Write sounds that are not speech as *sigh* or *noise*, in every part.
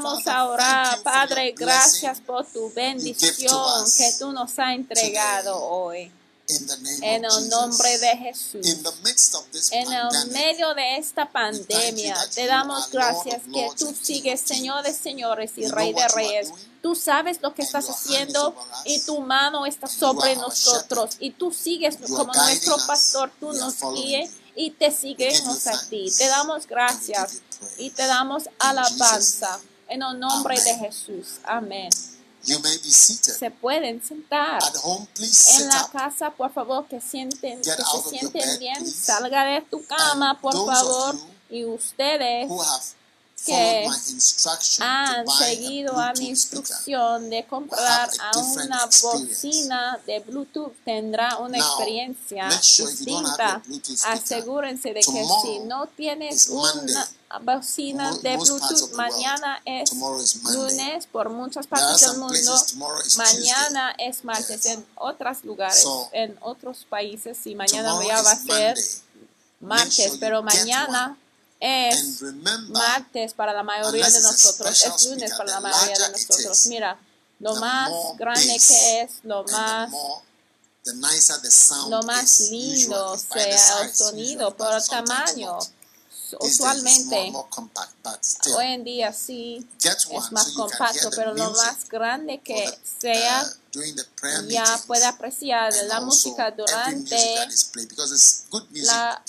Vamos a orar, Padre, gracias por tu bendición que tú nos has entregado hoy. En el nombre de Jesús. En el medio de esta pandemia, te damos gracias que tú sigues, Señor de señores y Rey de reyes. Tú sabes lo que estás haciendo y tu mano está sobre nosotros. Y tú sigues como nuestro pastor, tú nos guíes y te seguimos a ti. Te damos gracias y te damos alabanza en el nombre de Jesús. Amén. Se pueden sentar en la casa, por favor, que sienten, que se sienten bien. Salga de tu cama, por favor. Y ustedes que han seguido a mi instrucción de comprar a una bocina de Bluetooth tendrá una experiencia distinta. Asegúrense de que si no tienes una bocina de Bluetooth, mañana es lunes por muchas partes del mundo, mañana es martes en otros lugares, en otros países y mañana ya va a ser martes, pero mañana es martes para la mayoría de nosotros, es lunes para la mayoría de nosotros. Mira, lo más grande que es, lo más lo más lindo sea el sonido por el tamaño usualmente hoy en día sí es más compacto, pero lo más grande que sea ya puede apreciar la música durante la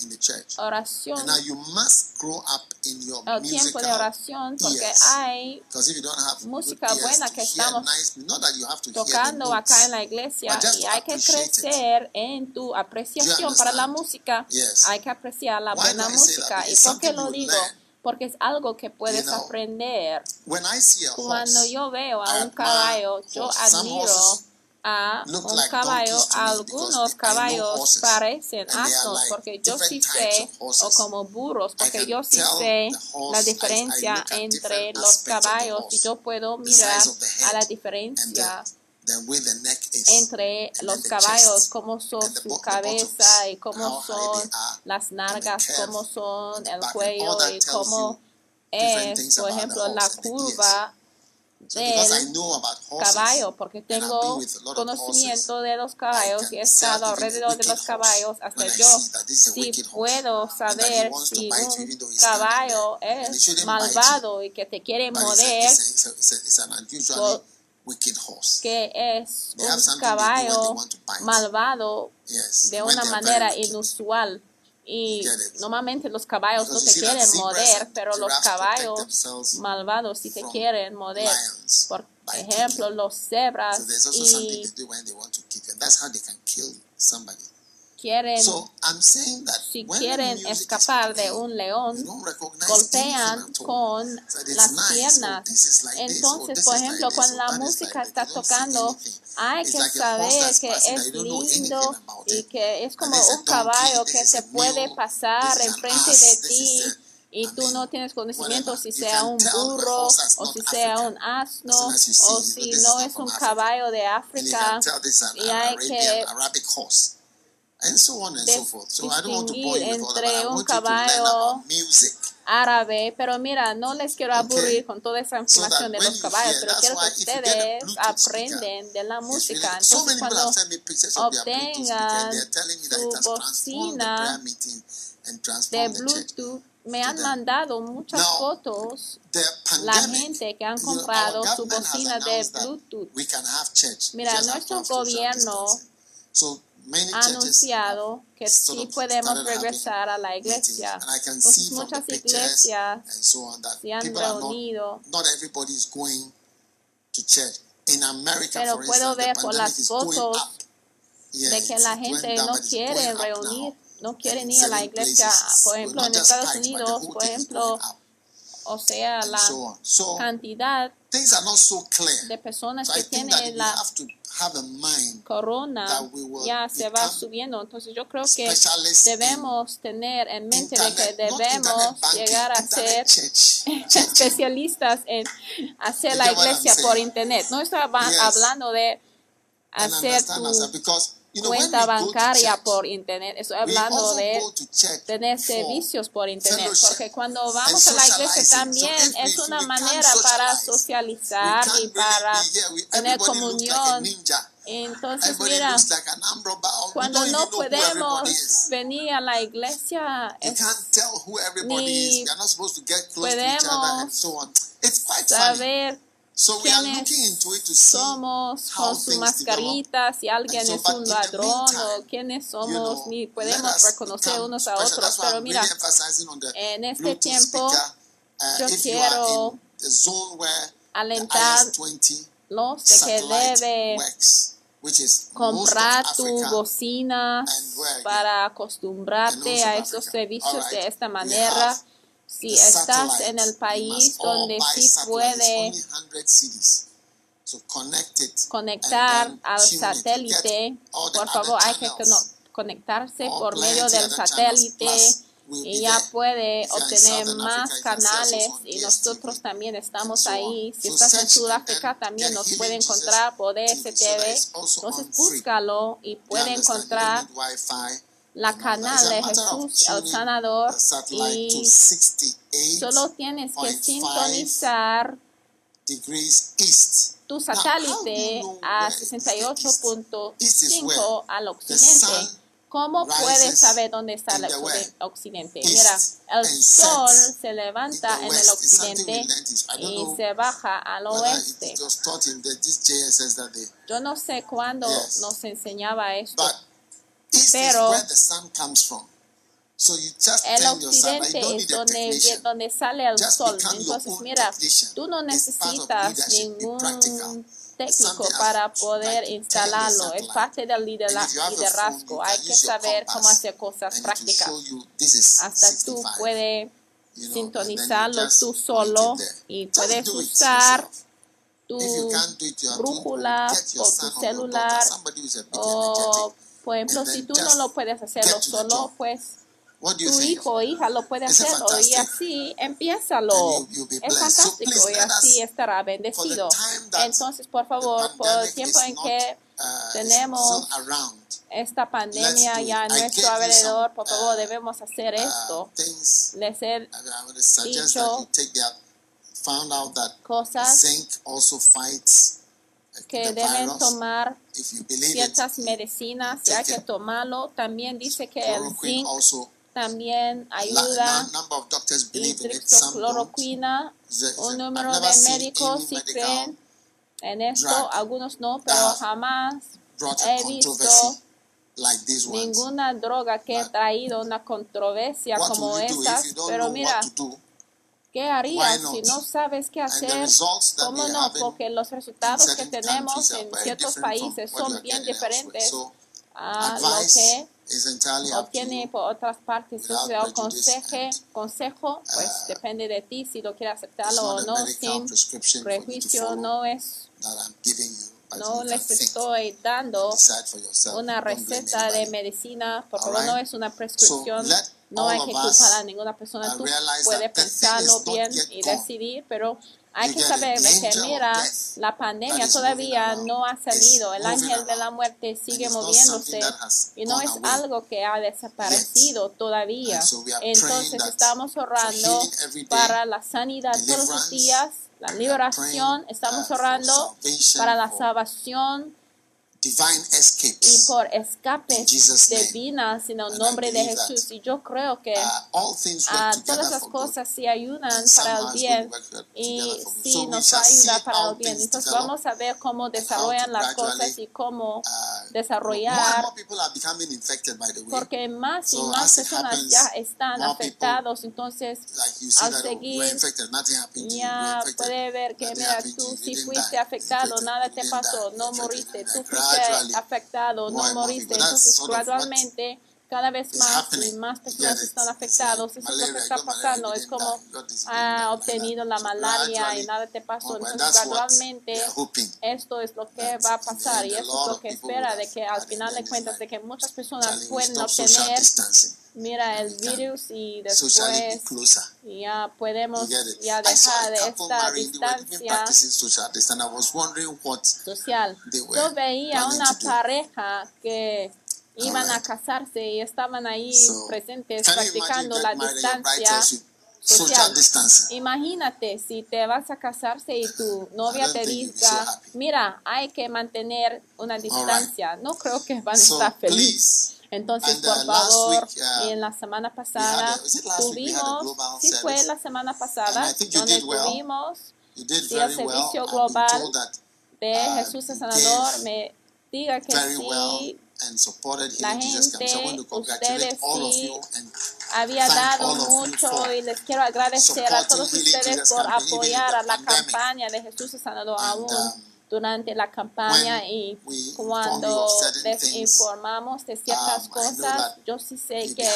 oración, el tiempo de oración, porque hay música buena que estamos tocando acá en la iglesia y hay que crecer en tu apreciación para la música. Hay que apreciar la buena música. ¿Y por qué lo digo? Porque es algo que puedes aprender. Cuando yo veo a un caballo, yo admiro a un caballo, algunos caballos parecen asnos, porque yo sí sé, o como burros, porque yo sí sé la diferencia entre los caballos y yo puedo mirar a la diferencia entre los caballos, cómo son su cabeza y cómo son las nargas, cómo son el cuello y cómo es, por ejemplo, la curva del caballo, porque tengo conocimiento de los caballos y he estado alrededor de los caballos hasta yo si puedo saber si un caballo es malvado y que te quiere morder que es un caballo malvado de una manera inusual. Y normalmente los caballos no te quieren morder, pero los caballos malvados sí te quieren morder. Por ejemplo, los cebras y quieren, si quieren escapar de un león, golpean con las piernas. Entonces, por ejemplo, cuando la música está tocando, hay que saber que es lindo y que es como un caballo que se puede pasar enfrente de ti y tú no tienes conocimiento si sea un burro o si sea un asno o si no es un caballo de África y hay que distinguir entre un caballo árabe, pero mira, no les quiero aburrir con toda esa información de los caballos, pero quiero que ustedes aprenden de la música. Entonces, cuando obtengan su bocina de Bluetooth, me to han mandado muchas Now, fotos The la pandemic, gente que han you comprado su bocina de that Bluetooth. Mira, to nuestro gobierno anunciado que sí podemos regresar a la iglesia. Entonces muchas iglesias se han reunido, pero puedo ver por las fotos de que la gente no quiere reunir, no quieren in ir a la iglesia. Por ejemplo, en Estados Unidos, por ejemplo, o sea, la cantidad things are not so clear. de personas que tienen la have to have a mind corona ya se va subiendo. Entonces yo creo que debemos tener en mente de que debemos banking, llegar a ser *laughs* especialistas en hacer la iglesia por internet. No estaba Yes. hablando de hacer tu cuenta bancaria por internet. Estoy hablando de tener servicios por internet, porque cuando and vamos a la iglesia también es una manera para socializar y para tener comunión. Entonces, mira. We cuando no podemos venir a la iglesia, es ni funny. saber quiénes somos con su things mascarita, si alguien es un ladrón o quiénes somos, ni podemos reconocer unos a otros. Pero mira, en este tiempo. Uh, yo quiero in the zone where the alentar IS-20 los de que debe comprar tu bocina para acostumbrarte a estos servicios de esta manera. Si estás en el país donde sí puede It's only 100 cities. So connect it conectar al satélite, por favor, hay que conectarse por medio del satélite y ya puede obtener más canales y nosotros también estamos ahí. Si estás en Sudáfrica también nos puede encontrar por DSTV. Entonces búscalo y puede encontrar la canal de Jesús el Sanador y 68 solo tienes que 0.5 sintonizar tu satélite a where is the east? East is where 68.5 al occidente. ¿Cómo puedes saber dónde está el occidente? Mira, el sol se levanta en el occidente y se baja al oeste. Yo no sé cuándo nos enseñaba esto. Pero- is where the sun comes from. So you just El occidente don't es donde, donde sale el sol. Entonces, mira, tú no necesitas ningún técnico para poder instalarlo. Es parte del liderazgo. Hay que saber cómo hacer cosas prácticas. Hasta tú 65. puedes sintonizarlo tú solo y puedes usar tu brújula o tu celular o. por ejemplo, si tú no lo puedes hacerlo solo, pues tu hijo o hija lo puede hacerlo y así empiézalo. You- Es. So fantástico y así estará bendecido. Entonces, por favor, por el tiempo en que uh, tenemos esta pandemia do ya a nuestro alrededor, por favor, uh, debemos hacer uh, esto. Les he dicho that you take that. Found out that cosas zinc also fights uh, que deben tomar ciertas medicinas y hay take que tomarlo. También dice que el zinc también ayuda. Y believe in it. Some don't. triclocloroquina, It's a- it's a- un número de médicos sí creen en esto, algunos no, pero jamás he visto ninguna droga que ha traído una controversia como don't Pero mira? ¿Qué harías si no sabes qué hacer? ¿Cómo no? Porque los resultados que tenemos en ciertos países son bien diferentes a lo que obtiene por otras partes. Entonces, el and, consejo, pues uh, depende de ti si lo quieres aceptarlo o no, sin prejuicio. No es, no les estoy dando una receta de medicina, por favor, no es una prescripción. No hay que culpar a ninguna persona. uh, Tú puedes pensarlo bien y decidir, pero hay que saber que, mira, la pandemia todavía no ha salido. El ángel de la muerte sigue moviéndose y no es algo que ha desaparecido todavía. Entonces estamos orando para la sanidad todos los días, la liberación, estamos uh, orando para la salvación, divine y escapes. por escapes In Jesus' name. divinas en el nombre de Jesús. Y yo creo que Uh, all things work together todas las cosas sí ayudan para el bien y sí So nos va shall a see ayudar para el bien. Entonces vamos a ver cómo desarrollan las cosas y cómo Uh, desarrollar more people are becoming infected, by the way. porque más y So más personas happens, ya están afectados. Entonces, Like al oh, seguir, ya puede ver que, mira, tú didn't fuiste afectado, nada te pasó, no moriste, tú fuiste afectado, no moriste. Entonces, gradualmente, cada vez más y más personas están afectados. Eso es lo que está pasando. Es como ha like obtenido la malaria y nada te pasó. Entonces, gradualmente, esto es lo que va a pasar y esto es lo que espera de que al final de cuentas de que muchas personas pueden obtener mira el virus y después ya podemos ya dejar de esta distancia social Yo veía una pareja que iban a Alright. casarse y estaban ahí So, presentes practicando la distancia social? Imagínate si te vas a casarse y tu novia te diga, so mira, hay que mantener una distancia. No creo que van a So estar felices. Entonces, And, por uh, last favor, week, uh, y en la semana pasada a- a tuvimos, sí fue la semana pasada, donde well. tuvimos el well. servicio been global that de uh, Jesús el Sanador, me diga que sí, well la gente, ustedes all of sí había dado mucho y les quiero agradecer a todos ustedes por apoyar a la campaña de Jesús el Sanador aún um, durante la campaña y cuando les informamos de ciertas um, cosas, yo sí sé que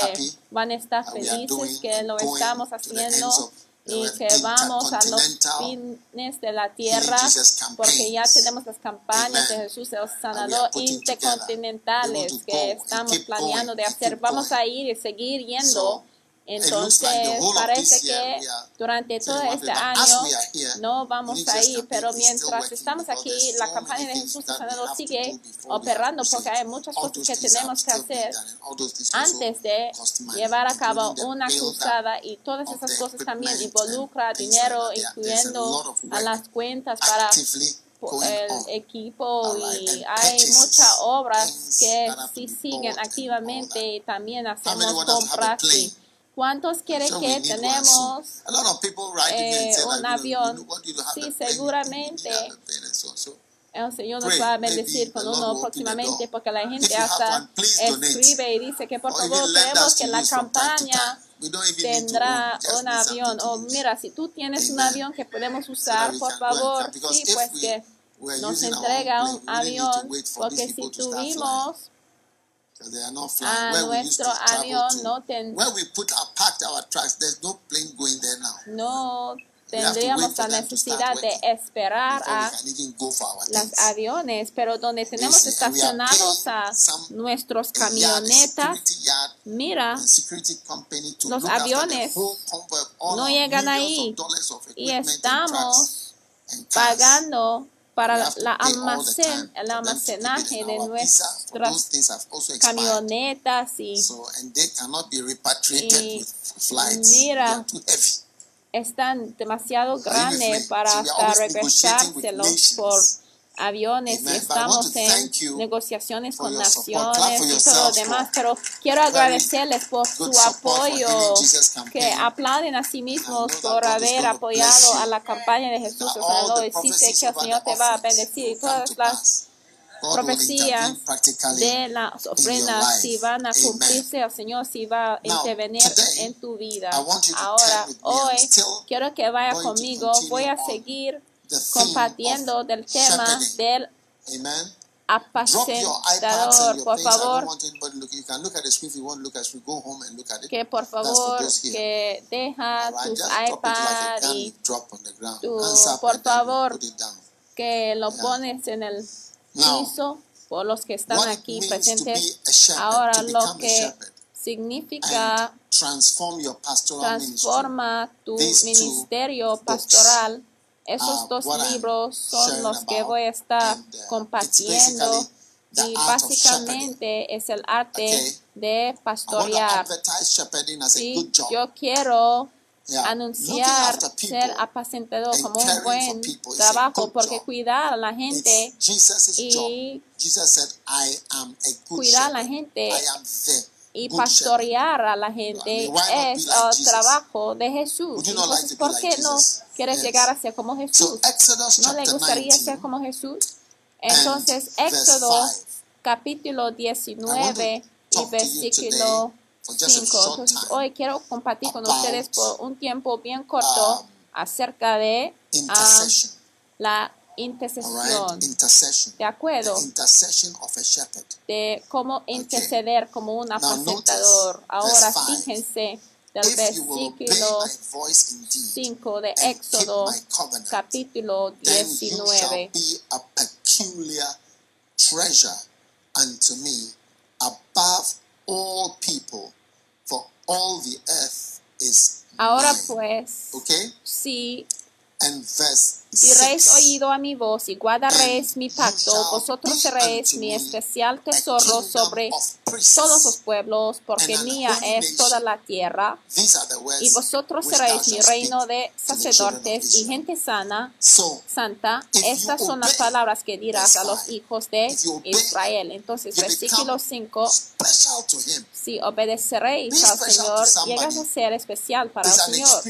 van a estar felices, que lo estamos haciendo y que vamos a los fines de la tierra porque ya tenemos las campañas de. Jesús el Sanador intercontinentales que estamos planeando de hacer. Vamos a ir y seguir yendo. Entonces, parece que durante todo este año here, no vamos a ir, pero mientras estamos aquí, la campaña de Jesús Sanador sigue operando porque hay muchas cosas que tenemos que hacer antes de llevar a cabo una cruzada y todas esas cosas también involucra dinero, incluyendo a las cuentas para el equipo y hay muchas obras que sí siguen activamente y también hacemos compras. y ¿Cuántos quieren So que tenemos. A lot of eh, un avión? you you Sí, seguramente. el Señor nos va a bendecir con uno próximamente porque la gente hasta one, escribe y dice que por or favor us que la campaña tendrá un avión o use. mira si tú tienes un avión que podemos usar por favor sí pues we que nos entrega un avión porque si tuvimos they are not flying. a Where we used to nuestro avión to, no ten- where we put our parked our trucks, there's no plane going there now. no We have to wait tendríamos for la necesidad de esperar a los aviones, pero donde tenemos estacionados a nuestros camionetas, mira, Los aviones no llegan ahí y estamos pagando para la almacén, el almacenaje de nuestras camionetas y So, Y mira, están demasiado grandes para hasta regresárselos por aviones y estamos en negociaciones con naciones y todo lo demás, pero quiero agradecerles por su apoyo, que aplauden a sí mismos por haber apoyado a la campaña de Jesús. The y sí sé que el Señor te va a bendecir y todas to las profecías de las ofrendas si van a cumplirse, el Señor si va a intervenir en tu vida. Ahora, hoy quiero que vaya conmigo, voy a seguir compartiendo del tema del apacentador. Por favor, que por favor que deja tus iPad y tu- por favor, que lo pones en el piso por los que están aquí presentes. Ahora lo que significa transforma tu ministerio pastoral. Esos are dos libros son los que voy a estar uh, compartiendo y básicamente es el arte de pastorear. Sí, yo quiero anunciar ser apacentador como un buen trabajo porque cuidar a la gente y cuidar a la gente y pastorear a la gente es el trabajo de Jesús. Entonces, ¿por qué no? Quieres llegar a ser como Jesús? ¿No le gustaría 19 ser como Jesús? Entonces, Éxodo 5. capítulo I want 19 to y versículo today for just a 5. short Entonces, hoy quiero compartir con ustedes por un tiempo bien corto um, acerca de intercession. la intercesión. ¿De acuerdo? De cómo interceder como un apacentador. Ahora fíjense del If you will obey versículo my voice indeed 5 de and keep Éxodo my covenant, capítulo then you shall 19. be a peculiar treasure unto me above all people, for all the earth is Ahora mine. pues, Okay? si And verse diréis 6. oído a mi voz y guardaréis mi pacto, vosotros seréis mi especial tesoro sobre todos los pueblos, porque mía es toda la tierra. Y vosotros seréis mi reino de sacerdotes y gente sana santa, estas son las palabras que dirás a los hijos de Israel. Entonces, versículo become 5, special to him. si obedeceréis Be al Señor, llegas a ser especial para el Señor.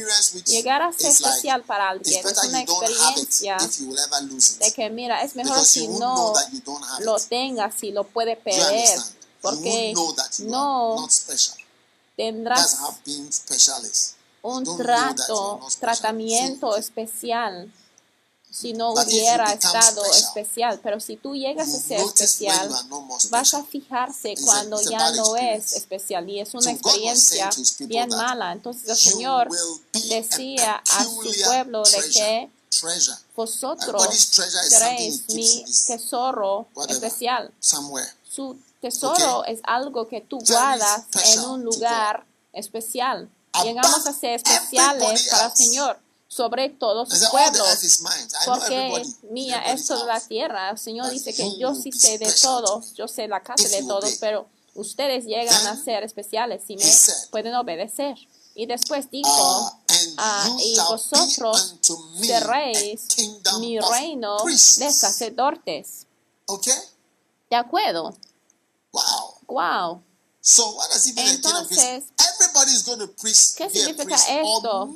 Llegar a ser especial para alguien es una experiencia if you will ever lose de que, mira, es mejor si no that you don't have lo it. tenga, si lo puede perder, porque no. tendrás un trato, tratamiento especial si no hubiera estado special, especial. Pero si tú llegas a ser especial, vas a fijarse cuando ya no es especial. Y es una experiencia bien mala. Entonces el Señor decía a su pueblo de que. Vosotros seréis mi tesoro especial. Su tesoro es algo que tú guardas en un lugar especial. Llegamos a ser especiales para el. Señor sobre todos sus pueblos. Porque mía es toda la tierra. El Señor dice que yo sí sé de todos, yo sé la casa de todos, pero ustedes llegan a ser especiales si me pueden obedecer. Y después dijo, and ah, y vosotros seréis mi reino de sacerdotes. Okay? ¿De acuerdo? Wow. Wow. So what does priests? Entonces, ¿qué significa esto?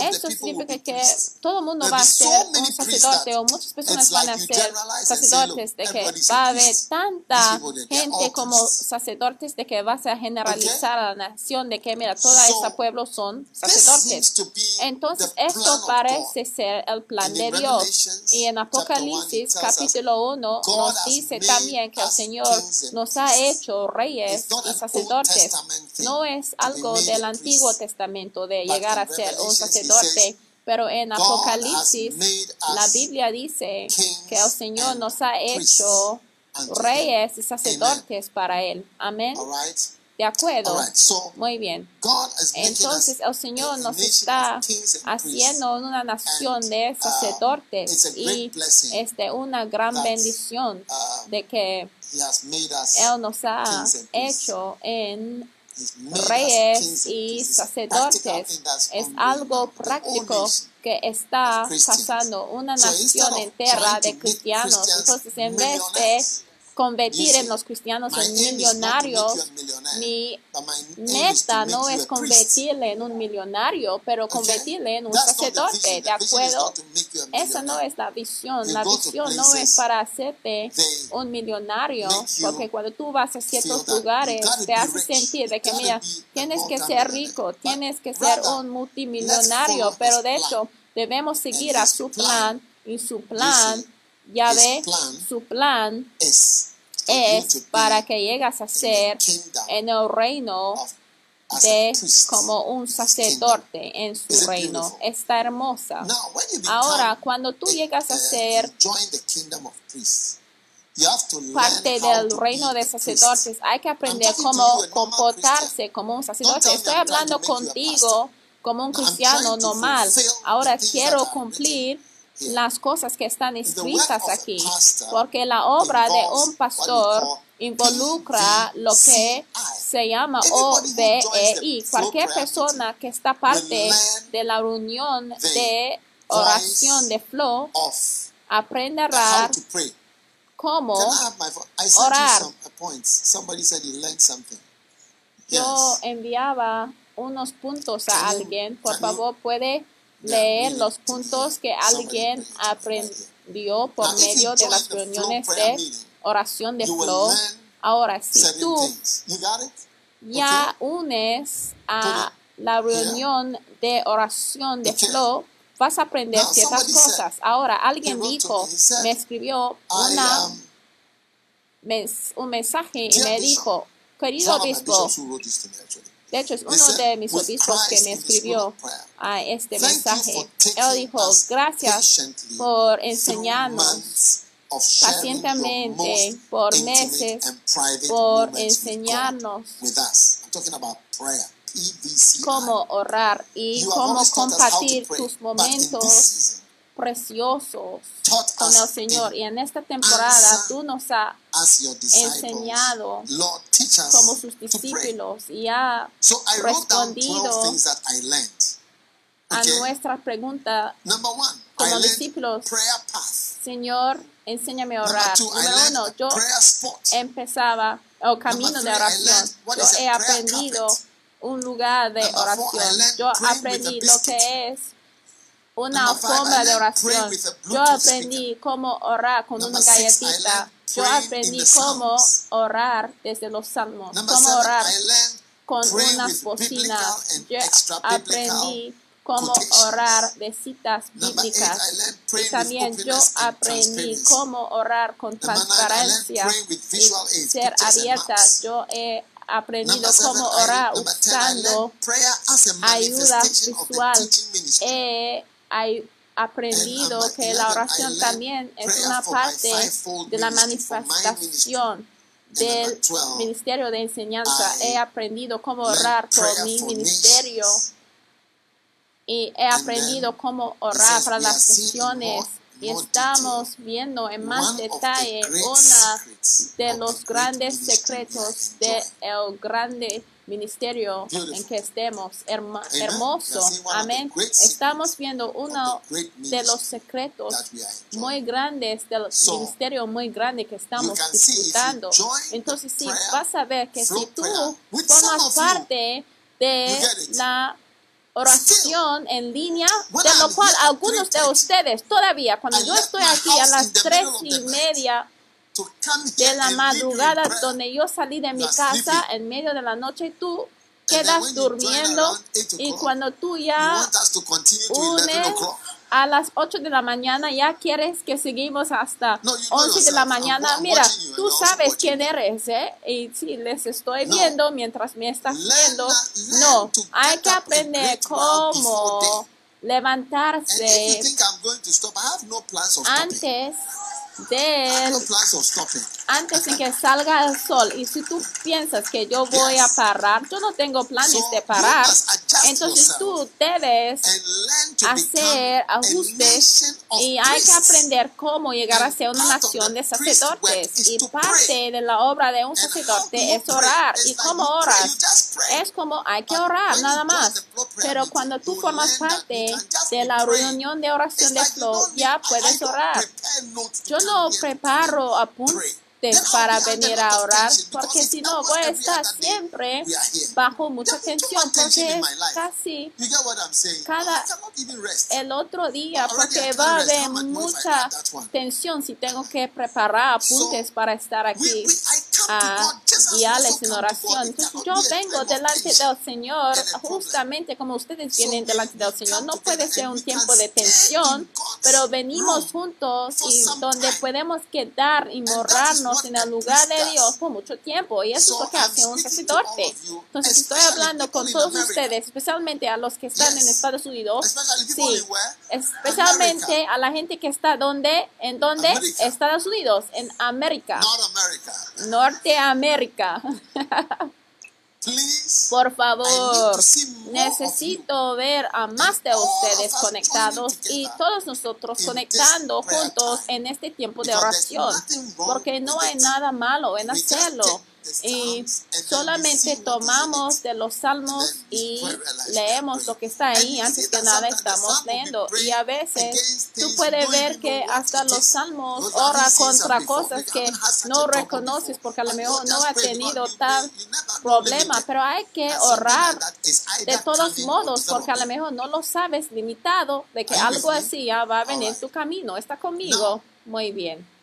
Esto significa que todo el mundo va a ser un sacerdote o muchas personas van a ser sacerdotes de que va a haber tanta gente como sacerdotes de que vas a generalizar a la nación de que mira toda So, esa pueblo son sacerdotes. Entonces esto parece ser el plan de Dios. Y en Apocalipsis capítulo 1 God nos dice también que el Señor nos ha hecho reyes y sacerdotes. No es algo del Antiguo. Testamento de But llegar in a ser un sacerdote. Pero en Apocalipsis la Biblia dice que el Señor nos ha hecho reyes y sacerdotes para Él. Amén. De acuerdo. Muy bien. Entonces el Señor nos está haciendo una nación de uh, sacerdotes it's a great y blessing este una gran bendición uh, de que Él nos ha hecho en reyes y sacerdotes. Es algo práctico que está pasando, una nación entera de cristianos. Entonces, en vez de convertir en los cristianos en millonarios, mi meta no es convertirle en un millonario, pero convertirle en un sacerdote, vision. ¿de acuerdo? Esa no es la visión. La visión no es para hacerte un millonario, porque cuando tú vas a ciertos lugares te hace sentir de que, mira, tienes que ser rico, tienes que ser un multimillonario, pero de hecho debemos seguir a su plan, plan y su plan, see, ya his ve, plan su plan es para que llegas a ser en el reino de como un sacerdote en su reino. Está hermosa. Now, when you become Ahora, cuando tú llegas a ser join the kingdom of priests, you have to learn parte del reino de sacerdotes, hay que aprender cómo comportarse como un sacerdote. Estoy hablando contigo como un cristiano normal. Ahora quiero cumplir. Las cosas que están escritas aquí, porque la obra de un pastor involucra lo que se llama the OBEI. Cualquier persona que está parte de la reunión de oración de flow aprenderá cómo orar. yo enviaba unos puntos a alguien. Por favor, puede leer los puntos que alguien aprendió por medio de las reuniones de oración de flow. Ahora, si tú ya unes a la reunión de oración de flow, vas a aprender ciertas cosas. Ahora, alguien dijo, me, escribió una, un mensaje y me dijo, querido obispo, de hecho es uno de mis "With obispos que me escribió a este mensaje. Él dijo, gracias por enseñarnos pacientemente por meses por enseñarnos cómo orar y cómo compartir tus momentos preciosos con el Señor. Y en esta temporada tú nos has enseñado como sus discípulos y ha So I wrote down 12 respondido things that I learned. a nuestra pregunta, como discípulos. Señor, enséñame a orar. Número uno, yo empezaba o camino de oración. Yo he aprendido un lugar de oración. Yo aprendí lo que es una alfombra de oración. Yo aprendí cómo orar con una galletita. Yo aprendí cómo orar desde los salmos. Cómo orar con bocinas. and Yo aprendí cómo orar de citas bíblicas. Y también yo aprendí cómo orar con transparencia y ser abierta. Yo he aprendido cómo orar usando ayuda visual. He ay- aprendido que la 11, I oración también es una parte de la manifestación del number 12, ministerio de enseñanza. He aprendido cómo orar por mi ministerio. y he aprendido cómo orar para las naciones y estamos viendo en más detalle secrets de los grandes secretos del grande ministerio en que estemos herma- hermoso. Amén. estamos viendo uno de los secretos muy grandes del ministerio muy grande que estamos disfrutando entonces sí vas a ver que si tú formas parte de la oración en línea, de lo cual algunos de 3:30, ustedes todavía, cuando yo estoy aquí a las tres y media de la madrugada, donde yo salí de mi casa en medio de la noche, tú quedas durmiendo around 8 y cuando tú ya want us to continue to 11 unes a las 8 de la mañana, ya quieres que seguimos hasta No, you know 11 de la mañana. Mira, tú sabes quién eres, ¿eh? Y sí, les estoy viendo mientras me estás viendo. No, hay que aprender cómo levantarse. Antes Of stopping. antes en que salga el sol y si tú piensas que yo voy a parar, yo no tengo planes de parar. Entonces tú debes hacer ajustes y hay que aprender cómo llegar a ser una nación de sacerdotes. y parte de la obra de un sacerdote es orar. y cómo oras es como hay que orar nada más. pero cuando tú formas parte de la reunión de oración de need- ya puedes orar. Yo no preparo apuntes I'll para venir a orar porque si no voy a estar siempre bajo mucha tensión porque casi? Cada- el otro día porque va a haber mucha tensión si tengo que preparar apuntes para estar aquí a we guiarles en oración. Entonces yo vengo delante del Señor justamente como ustedes vienen delante del Señor. No puede ser un tiempo de tensión, pero venimos juntos y donde podemos quedar y that what en el lugar de Dios por mucho tiempo. Y eso So es lo que hace un sacerdote. Entonces estoy hablando con todos ustedes, especialmente a los que están en. Estados Unidos. Sí, especialmente a la gente que está donde, en donde. Estados Unidos, en América. Norteamérica. *laughs* Por favor, necesito ver a más de ustedes us conectados y todos nosotros conectando juntos en este tiempo de oración, porque no hay nada malo en hacerlo. Y solamente tomamos de los salmos y leemos lo que está ahí. Antes que nada estamos leyendo. Y a veces tú puedes ver que hasta los salmos ora contra cosas que no reconoces porque a lo mejor no ha tenido tal problema. Pero hay que orar de todos modos porque a lo mejor no lo sabes limitado de que algo así ya va a venir en tu camino. ¿Está conmigo? Muy bien.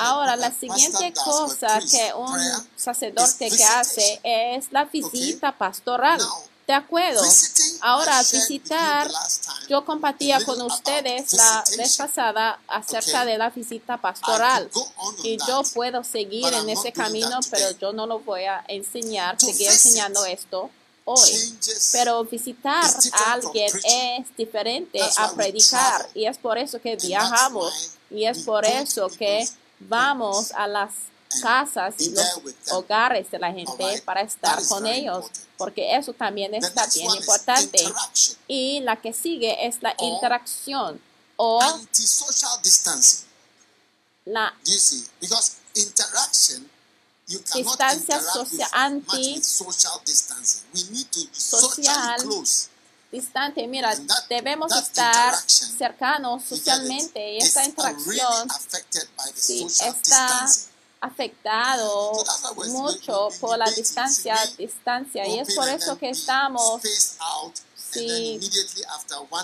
Ahora, la siguiente cosa que un sacerdote que hace es la visita pastoral. De acuerdo. Ahora, visitar, yo compartía con ustedes la vez pasada acerca de la visita pastoral. Y yo puedo seguir en ese camino, pero yo no lo voy a enseñar, seguir enseñando esto hoy. Pero visitar a alguien es diferente a predicar. Y es por eso que viajamos y es por eso que vamos a las casas y los hogares de la gente para estar con ellos, porque eso también está bien importante. Y la que sigue es la interacción o la distancia social, anti social distante. Mira, debemos estar cercanos socialmente. Y esta interacción sí, está afectado mucho por la distancia, distancia. Y es por eso que estamos sí,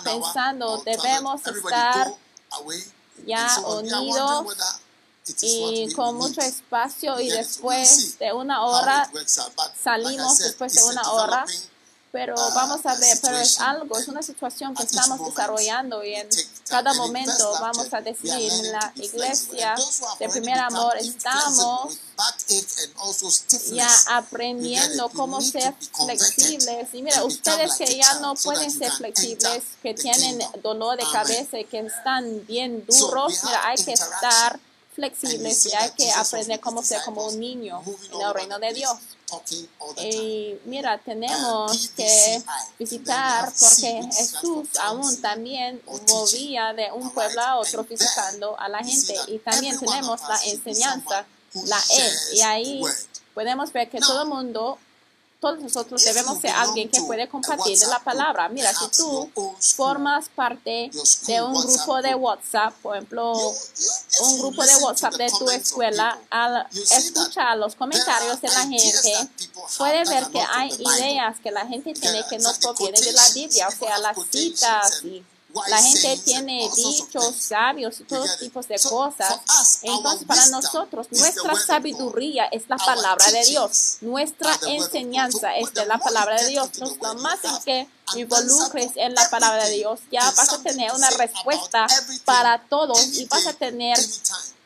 pensando debemos estar ya unidos y con mucho espacio y después de una hora salimos después de una hora pero ah, vamos a ver, pero es algo, es una situación que estamos desarrollando y en cada momento vamos a decir, en la iglesia de primer amor estamos ya aprendiendo cómo ser flexibles. Y mira, ustedes que ya no pueden ser flexibles, que tienen dolor de cabeza y que están bien duros, mira, hay que estar flexibles y hay que aprender cómo ser como un niño en el reino de Dios. Y mira, tenemos que visitar porque Jesús aún también movía de un pueblo a otro visitando a la gente. Y también tenemos la enseñanza, la E. Y ahí podemos ver que todo el mundo todos nosotros debemos ser alguien que puede compartir la palabra. Mira, si tú formas parte de un grupo de WhatsApp, por ejemplo, un grupo de WhatsApp de tu escuela, al escuchar los comentarios de la gente, puedes ver que hay ideas que la gente tiene que no provienen de la Biblia, o sea, las citas y la gente tiene dichos sabios y todos tipos de cosas. Entonces, para nosotros, nuestra sabiduría es la palabra de Dios. Nuestra enseñanza es de la palabra de Dios. Lo más en que involucres en la palabra de Dios, ya vas a tener una respuesta para todos y vas a tener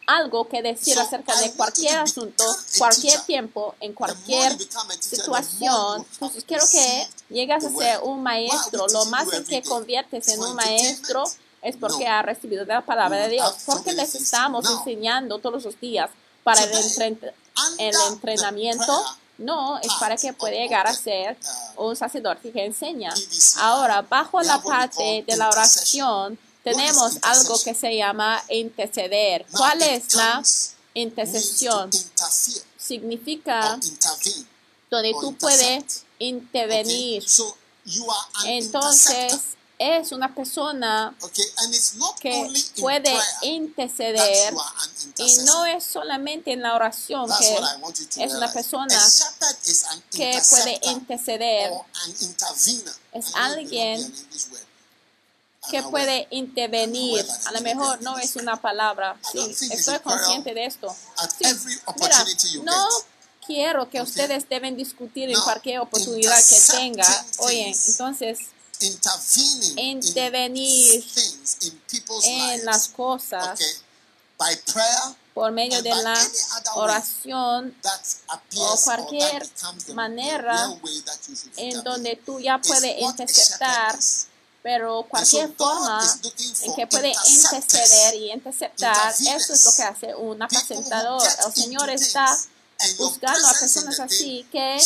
algo que decir acerca de cualquier asunto, cualquier tiempo, en cualquier situación. Entonces quiero que llegas a ser un maestro. Lo más en que conviertes en un maestro es porque has recibido la palabra de Dios. Porque les estamos enseñando todos los días para el, el entrenamiento. No, es para que pueda llegar a ser un sacerdote que enseña. Ahora, bajo la parte de la oración, tenemos algo que se llama interceder. ¿Cuál es la intercesión? Significa donde tú puedes intervenir. Entonces, es una persona que puede interceder y no es solamente en la oración que es una persona que puede interceder. Es alguien que puede intervenir. A lo mejor no es una palabra. Sí, estoy consciente de esto. mira, no quiero que ustedes deben discutir en cualquier oportunidad que tenga. Oye, entonces, intervenir en las cosas por medio de la oración o cualquier manera en donde tú ya puedes interceptar pero cualquier forma en que puede interceder y interceptar, eso es lo que hace un apacentador. El Señor está buscando a personas así que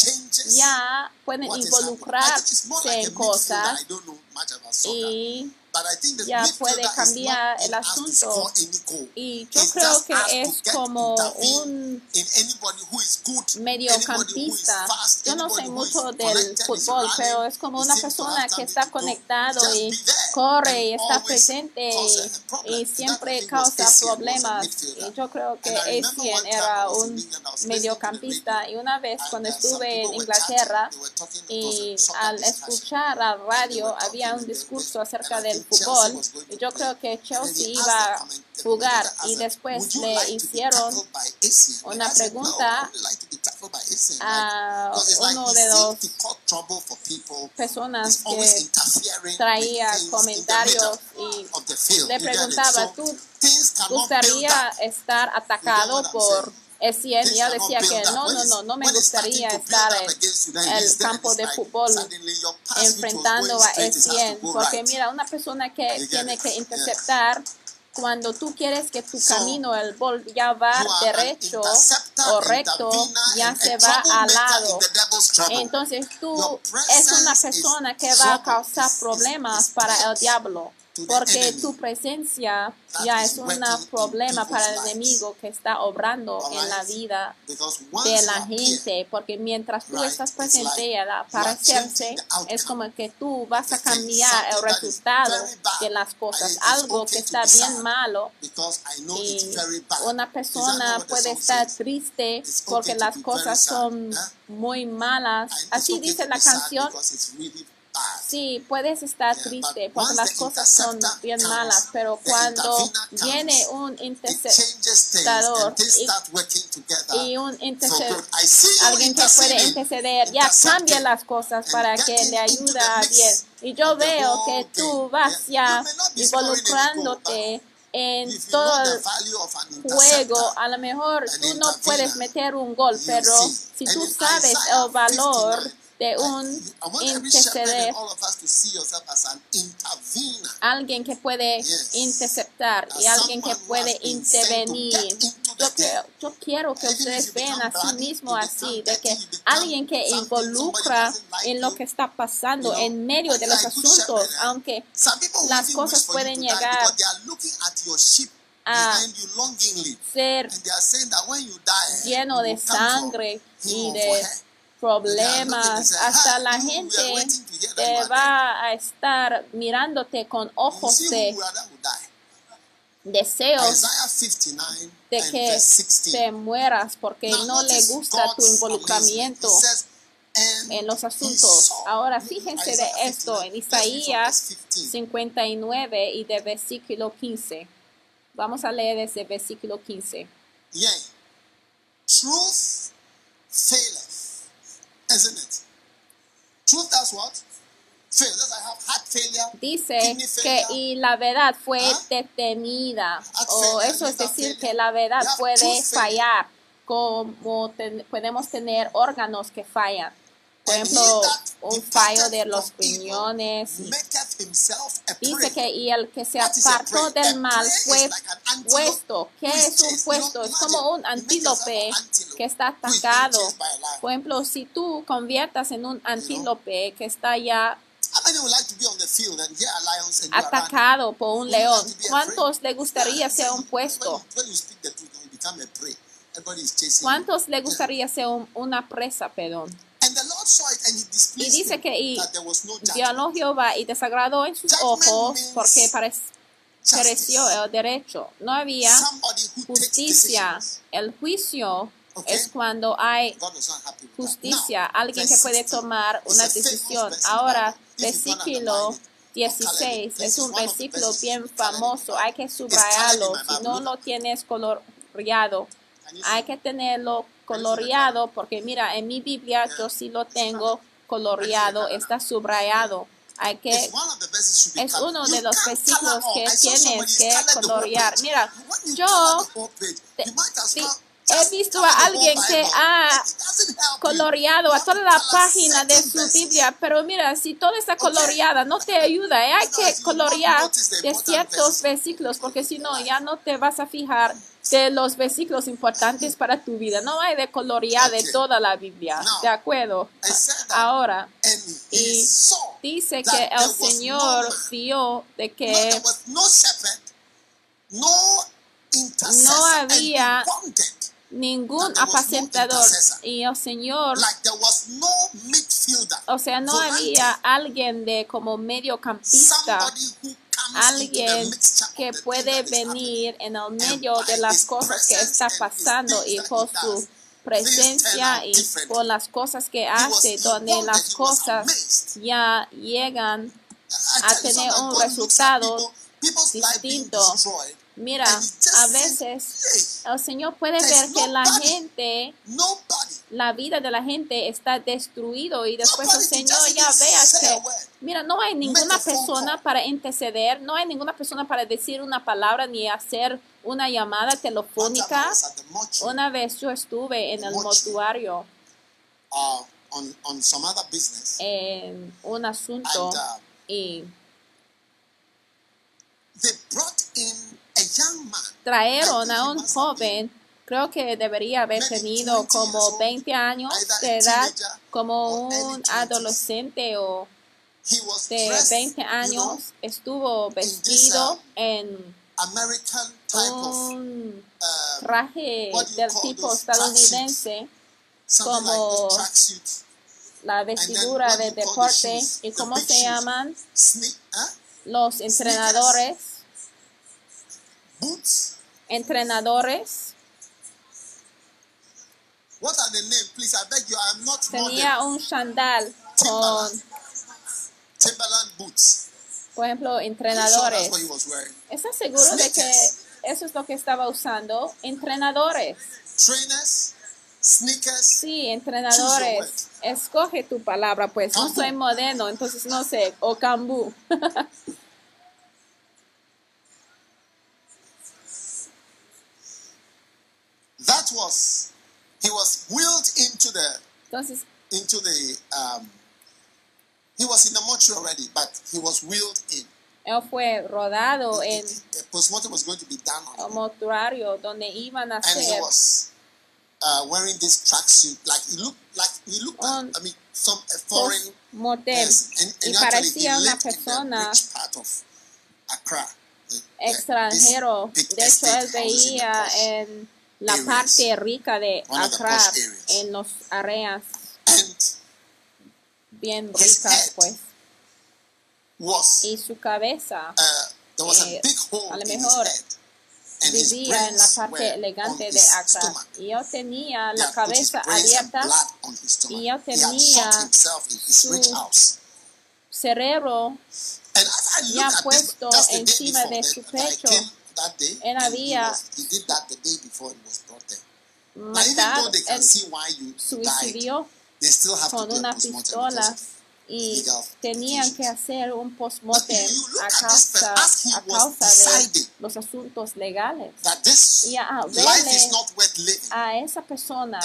ya pueden involucrarse en cosas y But I think the ya puede cambiar el asunto. Y yo creo que es como un mediocampista. Yo no sé mucho del fútbol, pero es como una persona que está conectado y corre y está presente y, siempre causa problemas. Y yo creo que Essien era un mediocampista y una vez and, cuando uh, estuve en Inglaterra y al escuchar la radio había un discurso acerca del fútbol yo creo que Chelsea he iba a jugar y después "Would you le hicieron tackled by Essien?" And una I said, "No, pregunta I wouldn't like to be tackled by Essien." Like, a uno de los personas que traía comentarios y le preguntaba, ¿tú gustaría estar atacado por Essien? Y ella decía que no, no, no, no me gustaría estar en el campo de fútbol enfrentando a Essien, porque mira, una persona que tiene que interceptar, cuando tú quieres que tu camino, el bol ya va derecho o recto, ya se va al lado. Entonces tú es una persona que va a causar problemas para el diablo, porque tu presencia ya es un problema para el enemigo que está obrando en la vida de la gente, porque mientras tú estás presente al outcome es como que tú vas a cambiar el resultado de las cosas, algo que está bien malo y it's very bad. una persona puede estar triste porque las cosas son muy malas. Así dice la canción. Sí, puedes estar triste porque las cosas son bien malas, pero the cuando viene un things y- y un for intercesor, good. I see you alguien que puede interceder, ya cambia las cosas para que le the mix bien. Y yo veo que tú vas ya involucrándote en todo el juego. A lo mejor tú no puedes meter un gol, pero si tú sabes el valor 59, de un interceder, alguien que puede interceptar y alguien que puede intervenir. Yo, creo, yo quiero que ustedes vean a sí mismo así, de que alguien que involucra en lo que está pasando en medio de los asuntos, eh? aunque las cosas pueden llegar a ser lleno de sangre y de. Problemas. Hasta la gente te va a estar mirándote con ojos de deseos Isaiah 59 de que verse 16. te mueras porque no le gusta tu involucramiento amazement. It says, "And en los asuntos. saw." Ahora fíjense de esto 59, en Isaías verse 15. 59 y de versículo 15. Vamos a leer desde versículo 15. Yea, truth isn't it? Truth what? Fail. Does I have heart failure? Dice kidney que failure? y la verdad fue detenida. O failure, eso es decir failure. que la verdad puede failure. fallar, como ten- podemos tener órganos que fallan. Por ejemplo, un fallo de los riñones. Dice que y el que se apartó del mal fue puesto. ¿Qué es un puesto? Es como un antílope que está atacado. Por ejemplo, si tú conviertas en un antílope que está ya How many would like to be on the field and hear a lion and you are running? atacado por un león, ¿cuántos le gustaría ser un puesto? ¿Cuántos le gustaría ser un- una presa, perdón? Y dice que y no Jehová y desagradó en sus ojos porque pereció el derecho. No había justicia. El juicio Okay. es cuando hay justicia, alguien que puede 16 tomar una decisión. Ahora, versículo underline it, 16 This es un versículo bien famoso. Hay que subrayarlo. Si no lo tienes coloreado, hay que tenerlo coloreado porque mira, en mi Biblia yo sí lo tengo coloreado, está subrayado. Hay que es uno de los versículos que tienes que colorear. Mira, yo te- he visto a alguien que ha coloreado a toda to la página de su. Biblia, pero mira, si todo está coloreada, no te ayuda. ¿eh? Hay que colorear de ciertos versículos, porque si no, ya no te vas a fijar de los versículos importantes para tu vida. No hay de colorear de toda la Biblia, ¿de acuerdo? Ahora, Y- dice que el Señor vio de que no había ningún apacentador y el Señor, o sea, no había alguien de como mediocampista, alguien que puede venir en el medio de las cosas que está pasando y por su presencia y por las cosas que hace, donde las cosas ya llegan a tener un resultado distinto. Mira, a veces el Señor puede ver que la gente, la vida de la gente está destruido y después el Señor ya vea que, mira, no hay ninguna persona para interceder, no hay ninguna persona para decir una palabra ni hacer una llamada telefónica. Una vez yo estuve en el mortuario uh, on, on some other business, en un asunto uh, y they brought in a young man. trajeron a un joven, creo que debería haber tenido como 20 años de edad, como un adolescente o de dressed, 20 you know, años, estuvo vestido en type of un uh, traje del tipo estadounidense, como la vestidura de deporte y cómo se llaman los entrenadores, entrenadores. What are the names, please? I beg you. I'm not Tenía modern. un chandal con, Timberland boots. por ejemplo, entrenadores. that's what he was wearing? ¿Estás seguro de que eso es lo que estaba usando? Entrenadores. Trainers, sneakers. Sí, entrenadores. Escoge tu palabra, pues. No soy moderno, entonces no sé. O cambú. *laughs* That was. He was wheeled into the Entonces, into the. Um, he was in the mortuary already, but he was wheeled in. él fue rodado en postmortem was going to be done on el him, mortuario donde iban a and he hacer was uh, wearing this tracksuit. Like he looked like he looked. Un like, I mean, some a foreign mortem person, and, y and actually he parecía una lived in the persona rich part of Accra. the- the- extranjero. big De hecho, él in the veía posh en la areas. parte rica de Accra, en los áreas bien ricas, pues. was Y su cabeza uh, eh, a lo mejor vivía en la parte elegante de Accra. Y yo tenía la cabeza abierta, y yo tenía su cerebro ya puesto encima de su pecho. That day, and he, había was, he did that the day before he was brought there. Now, even though they can see why you died, suicidió they still have to do a postmortem y tenían que hacer un postmortem a causa, he a causa de los asuntos legales. Y a verle a esa persona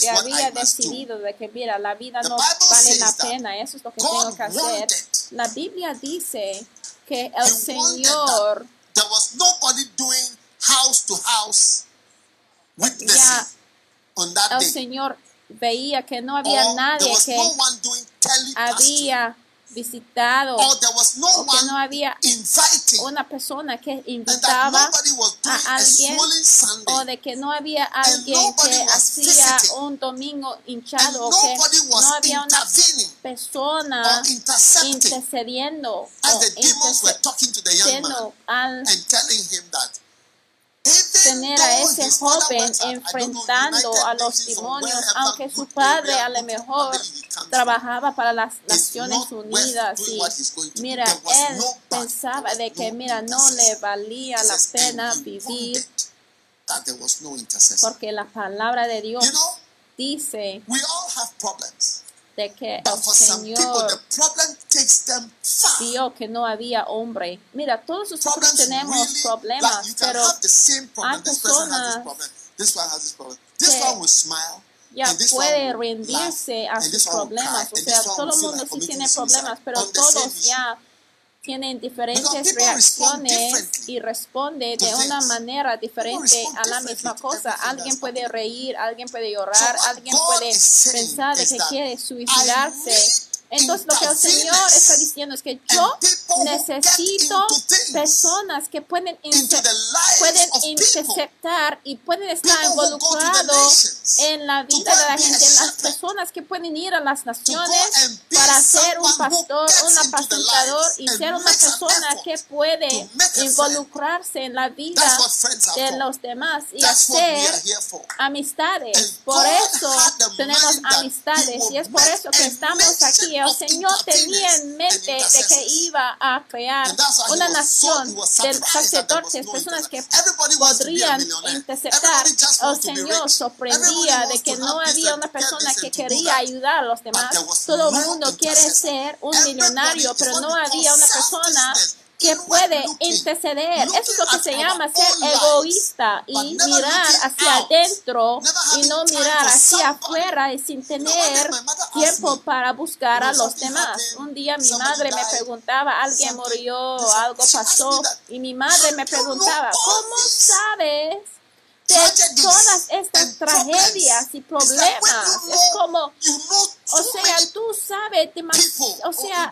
que había decidido de que mira la vida no vale la pena eso es lo que tengo que hacer la Biblia dice que el He Señor that there was nobody doing house to house witnessing Ya, on that el day. Señor veía que no había or there nadie que no one doing telepastor. había visitado Or there was no o que one no había inviting. una persona que invitaba a alguien o de que no había alguien que hacía un domingo hinchado o que no había una persona intercediendo o intercediendo al and telling him that even tener a ese joven enfrentando a los demonios, aunque su padre a lo mejor trabajaba para las Naciones Unidas mira, él pensaba de que mira, no le valía la pena vivir porque la palabra de Dios dice de que el Señor the problem takes them far. vio que no había hombre. Mira, todos nosotros tenemos problemas, pero hay personas que one will smile. ya puede rendirse a sus problemas. O sea, todo el mundo sí tiene problemas, pero todos ya tienen diferentes reacciones y responde de una things. manera diferente a la misma cosa. Alguien puede reír, alguien puede llorar, alguien puede pensar de que quiere suicidarse. Entonces lo que el Señor está diciendo es que yo necesito personas que pueden, pueden interceptar y pueden estar involucrados en la vida de la gente, las personas que pueden ir a las naciones para ser un pastor, un apacentador y ser una persona que puede involucrarse en la vida de los demás y hacer amistades. Por eso tenemos amistades y es por eso que estamos aquí. El Señor tenía en mente de que iba a crear una nación de sacerdotes, personas que podrían interceptar. El Señor sorprendía de que no había una persona que quería ayudar a los demás. Todo el mundo quiere ser un millonario, pero no había una persona que puede interceder. Eso es lo que se llama ser egoísta y mirar hacia adentro y no mirar hacia afuera y sin tener tiempo para buscar a los demás. Un día mi madre me preguntaba, alguien murió, algo pasó, y mi madre me preguntaba, ¿cómo sabes? De todas estas tragedias y problemas. Es como, o sea, tú sabes, o sea,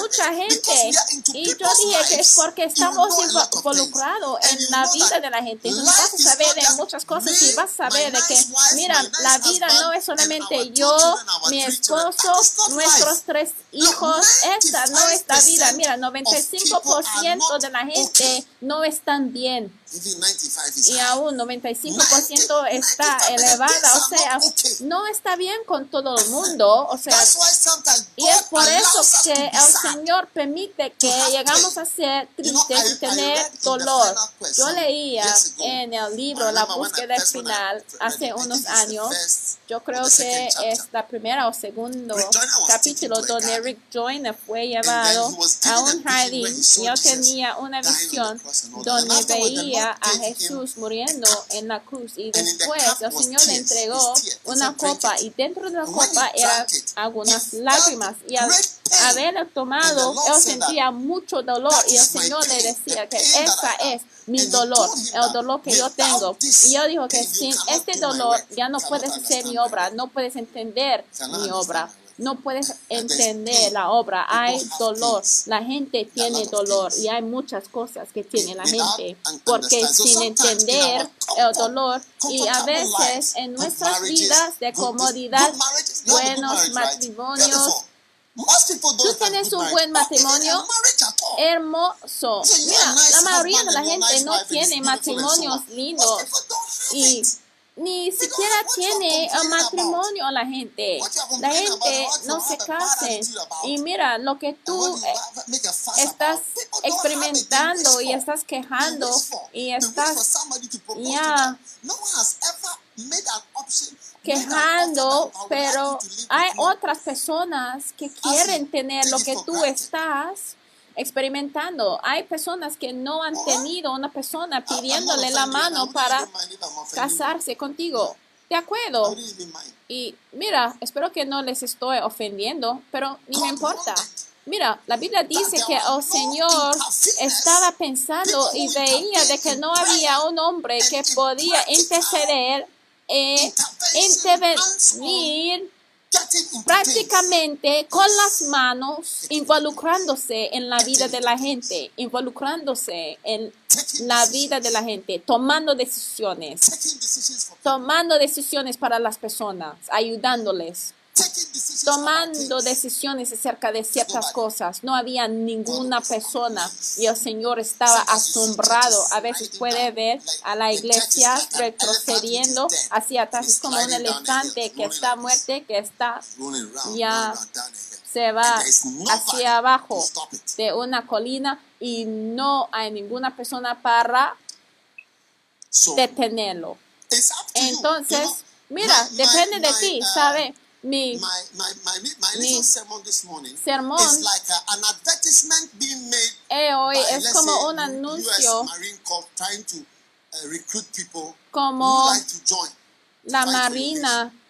mucha gente. Y yo dije que es porque estamos involucrados en la vida de la gente. Tú vas a saber de muchas cosas y vas a saber de que, mira, la vida no es solamente yo, mi esposo, nuestros tres hijos. Esta no es la vida. Mira, 95% de la gente no están bien. Y aún 95% está elevada. O sea, no está bien con todo el mundo. O sea, y es por eso que el Señor permite que llegamos a ser tristes y tener dolor. Yo leía en el libro La búsqueda final hace unos años. Yo creo que es la primera o segundo capítulo donde Rick Joyner fue llevado a un jardín. Yo tenía una visión donde veía a Jesús muriendo en la cruz y después el Señor le entregó una copa y dentro de la copa eran algunas lágrimas y al haberla tomado él sentía mucho dolor y el Señor le decía que esa es mi dolor, el dolor que yo tengo. Y yo digo que sin este dolor ya no puedes hacer mi obra, no puedes entender mi obra no puedes entender la obra. Hay dolor. La gente tiene dolor y hay muchas cosas que tiene la gente. Porque sin entender el dolor y a veces en nuestras vidas de comodidad, buenos matrimonios, Tú tienes un buen matrimonio hermoso. Mira, la mayoría de la gente no tiene matrimonios lindos y ni siquiera tiene matrimonio la gente. La gente no se casa. Y mira, lo que tú eh, estás experimentando y estás quejando y estás ya quejando, pero hay otras personas que quieren tener lo que tú estás experimentando. Hay personas que no han tenido una persona pidiéndole la mano para casarse contigo. De acuerdo. Y mira, espero que no les estoy ofendiendo, pero ni me importa. Mira, la Biblia dice que el Señor estaba pensando y veía de que no había un hombre que podía interceder e intervenir prácticamente con las manos involucrándose en la vida de la gente, involucrándose en la vida de la gente, tomando decisiones, tomando decisiones para las personas, ayudándoles tomando decisiones acerca de ciertas cosas. No había ninguna persona y el Señor estaba asombrado. A veces puede ver a la iglesia retrocediendo hacia atrás. Es como un elefante que está muerto, que está ya se va hacia abajo de una colina y no hay ninguna persona para detenerlo. Entonces, mira, depende de ti, ¿sabe? Mi, mi sermón eh, hoy es como un anuncio como la Marina que God is trying to hace say, un "Would anuncio like to join te and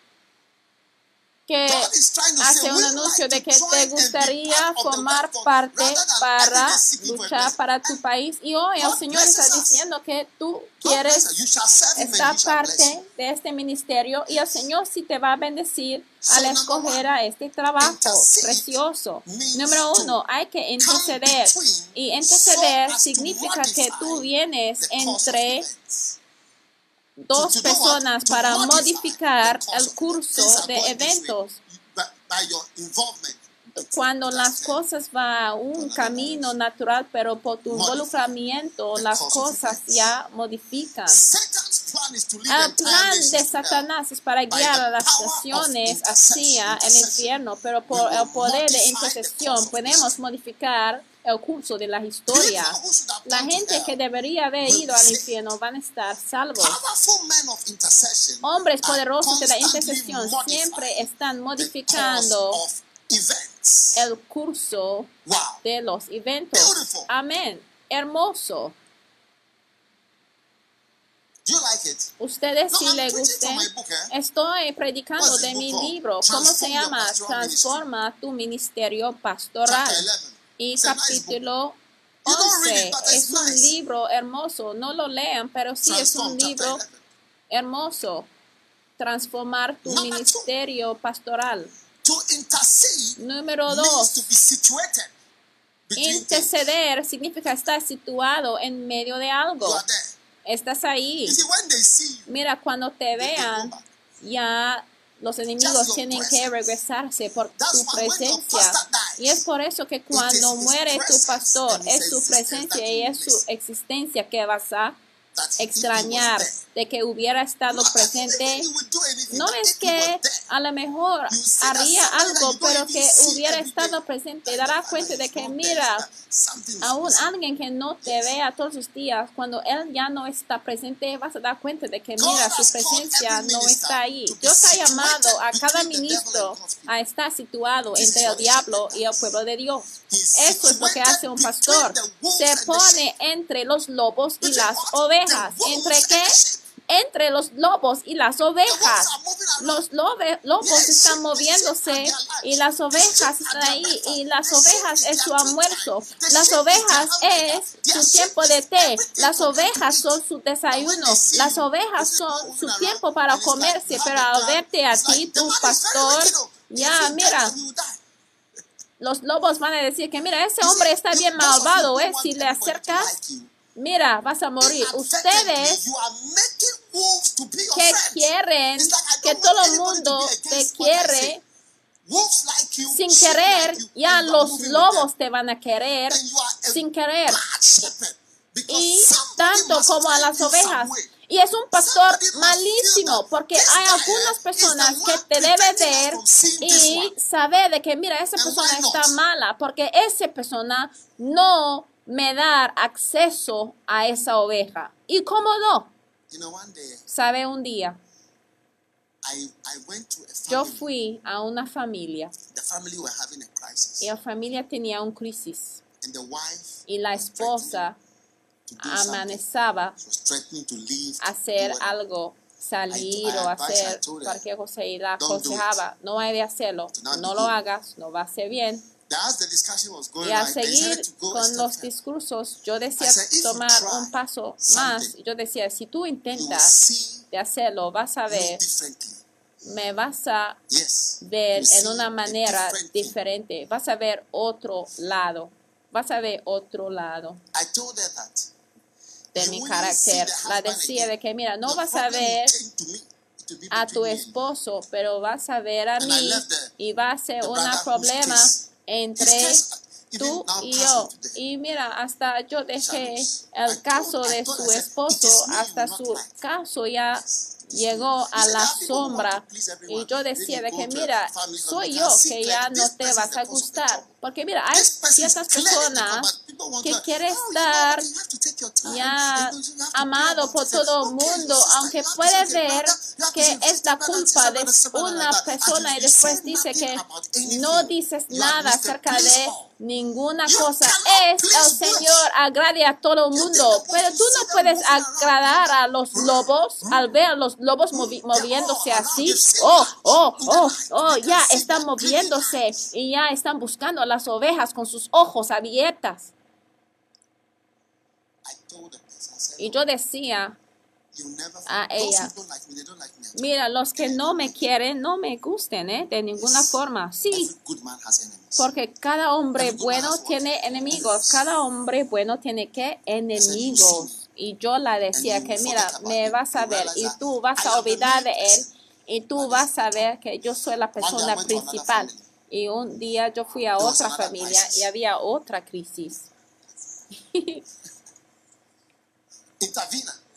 be gustaría part of the formar platform parte rather than para luchar blessing." para tu país. Y hoy el Señor está diciendo que tú quieres estar parte de este ministerio y el Señor sí te va a bendecir al escoger a este trabajo precioso. Número uno, hay que interceder. Y interceder significa que tú vienes entre. Dos personas para modificar el curso de eventos. Cuando las cosas van a un camino natural, pero por tu involucramiento las cosas ya modifican. El plan de. Satanás es para guiar a las naciones hacia el infierno, pero por el poder de intercesión podemos modificar el curso de la historia. People who should have La gente que debería haber ido al infierno van a estar salvos. Hombres poderosos de la intercesión siempre están modificando el curso de los eventos. Amén. Hermoso. Do you like it? Ustedes si I'm le preaching guste. from my book, eh? Estoy predicando de mi libro. ¿Cómo se llama? Transforma tu ministerio pastoral. Chapter 11. Y capítulo You don't read 11 it, but it's es un libro hermoso. No lo lean, pero sí es un libro 11. hermoso. Transformar tu ministerio pastoral. Número means dos. to be situated between things. Interceder significa estar situado en medio de algo. Estás ahí. Mira, cuando te vean, ya los enemigos tienen que regresarse por tu presencia. Y es por eso que cuando muere tu pastor, es su presencia y es su existencia que vas a extrañar de que hubiera estado presente. No es que a lo mejor haría algo, pero que hubiera estado presente. the cuenta de que, mira, aún alguien que no te vea todos los días, cuando él ya no está presente, vas a dar cuenta de que, mira, su presencia no está ahí. Dios ha llamado a cada ministro a estar situado entre el diablo y el pueblo de Dios. Eso es lo que hace un pastor. Se pone entre los lobos y las ovejas. ¿Entre qué? Entre los lobos y las ovejas. Los lobe- lobos están moviéndose y las ovejas están ahí y las ovejas es su almuerzo. Las ovejas es su tiempo de té. Las ovejas son su desayuno. Las ovejas son su tiempo para comerse. Pero al verte a ti, tu pastor, ya mira, los lobos van a decir que mira, ese hombre está bien malvado, ¿eh? Si le acercas, mira, vas a morir. Ustedes que quieren que todo el mundo te quiere sin querer, ya los lobos te van a querer sin querer. Y tanto como a las ovejas. Y es un pastor malísimo porque hay algunas personas que te deben ver y saber de que, mira, esa persona está mala porque esa persona no me da acceso a esa oveja. ¿Y cómo no? Sabe, un día yo fui a una familia. Y la familia tenía un crisis. Y la esposa amenazaba hacer algo, salir o hacer cualquier cosa y la aconsejaba, no hay de hacerlo, no lo hagas, no va a ser bien. Y a seguir con los discursos, yo decía tomar un paso más. Yo decía, si tú intentas de hacerlo, vas a ver, me vas a ver en una manera diferente, vas a ver otro lado, vas a ver otro lado. De mi carácter. La decía de que, mira, no vas a ver a tu esposo, pero vas a ver a mí y va a ser un problema entre tú y yo. Y mira, hasta yo dejé el caso de su esposo, hasta su caso ya llegó a la sombra y yo decía de que mira, soy yo que ya no te vas a gustar. Porque mira, hay ciertas personas que quieren estar ya amado por todo el mundo, aunque puede ver que es la culpa de una persona y después dice que no dices nada acerca de ninguna cosa. Es el Señor agrade a todo el mundo, pero tú no puedes agradar a los lobos al ver a los lobos movi- moviéndose así. Oh, oh, oh, oh, ya están moviéndose y ya están buscando a las ovejas con sus ojos abiertas. I told the person, I said, Y yo decía, a ella. mira, los que no me quieren, no me gusten, ¿eh? De ninguna forma. Sí, porque cada hombre bueno tiene enemigos. Cada hombre bueno tiene que enemigos. Y yo la decía que, mira, me vas a ver y tú vas a olvidar de él y tú vas a ver que yo soy la persona principal. Y un día yo fui a otra familia y había otra crisis. *laughs*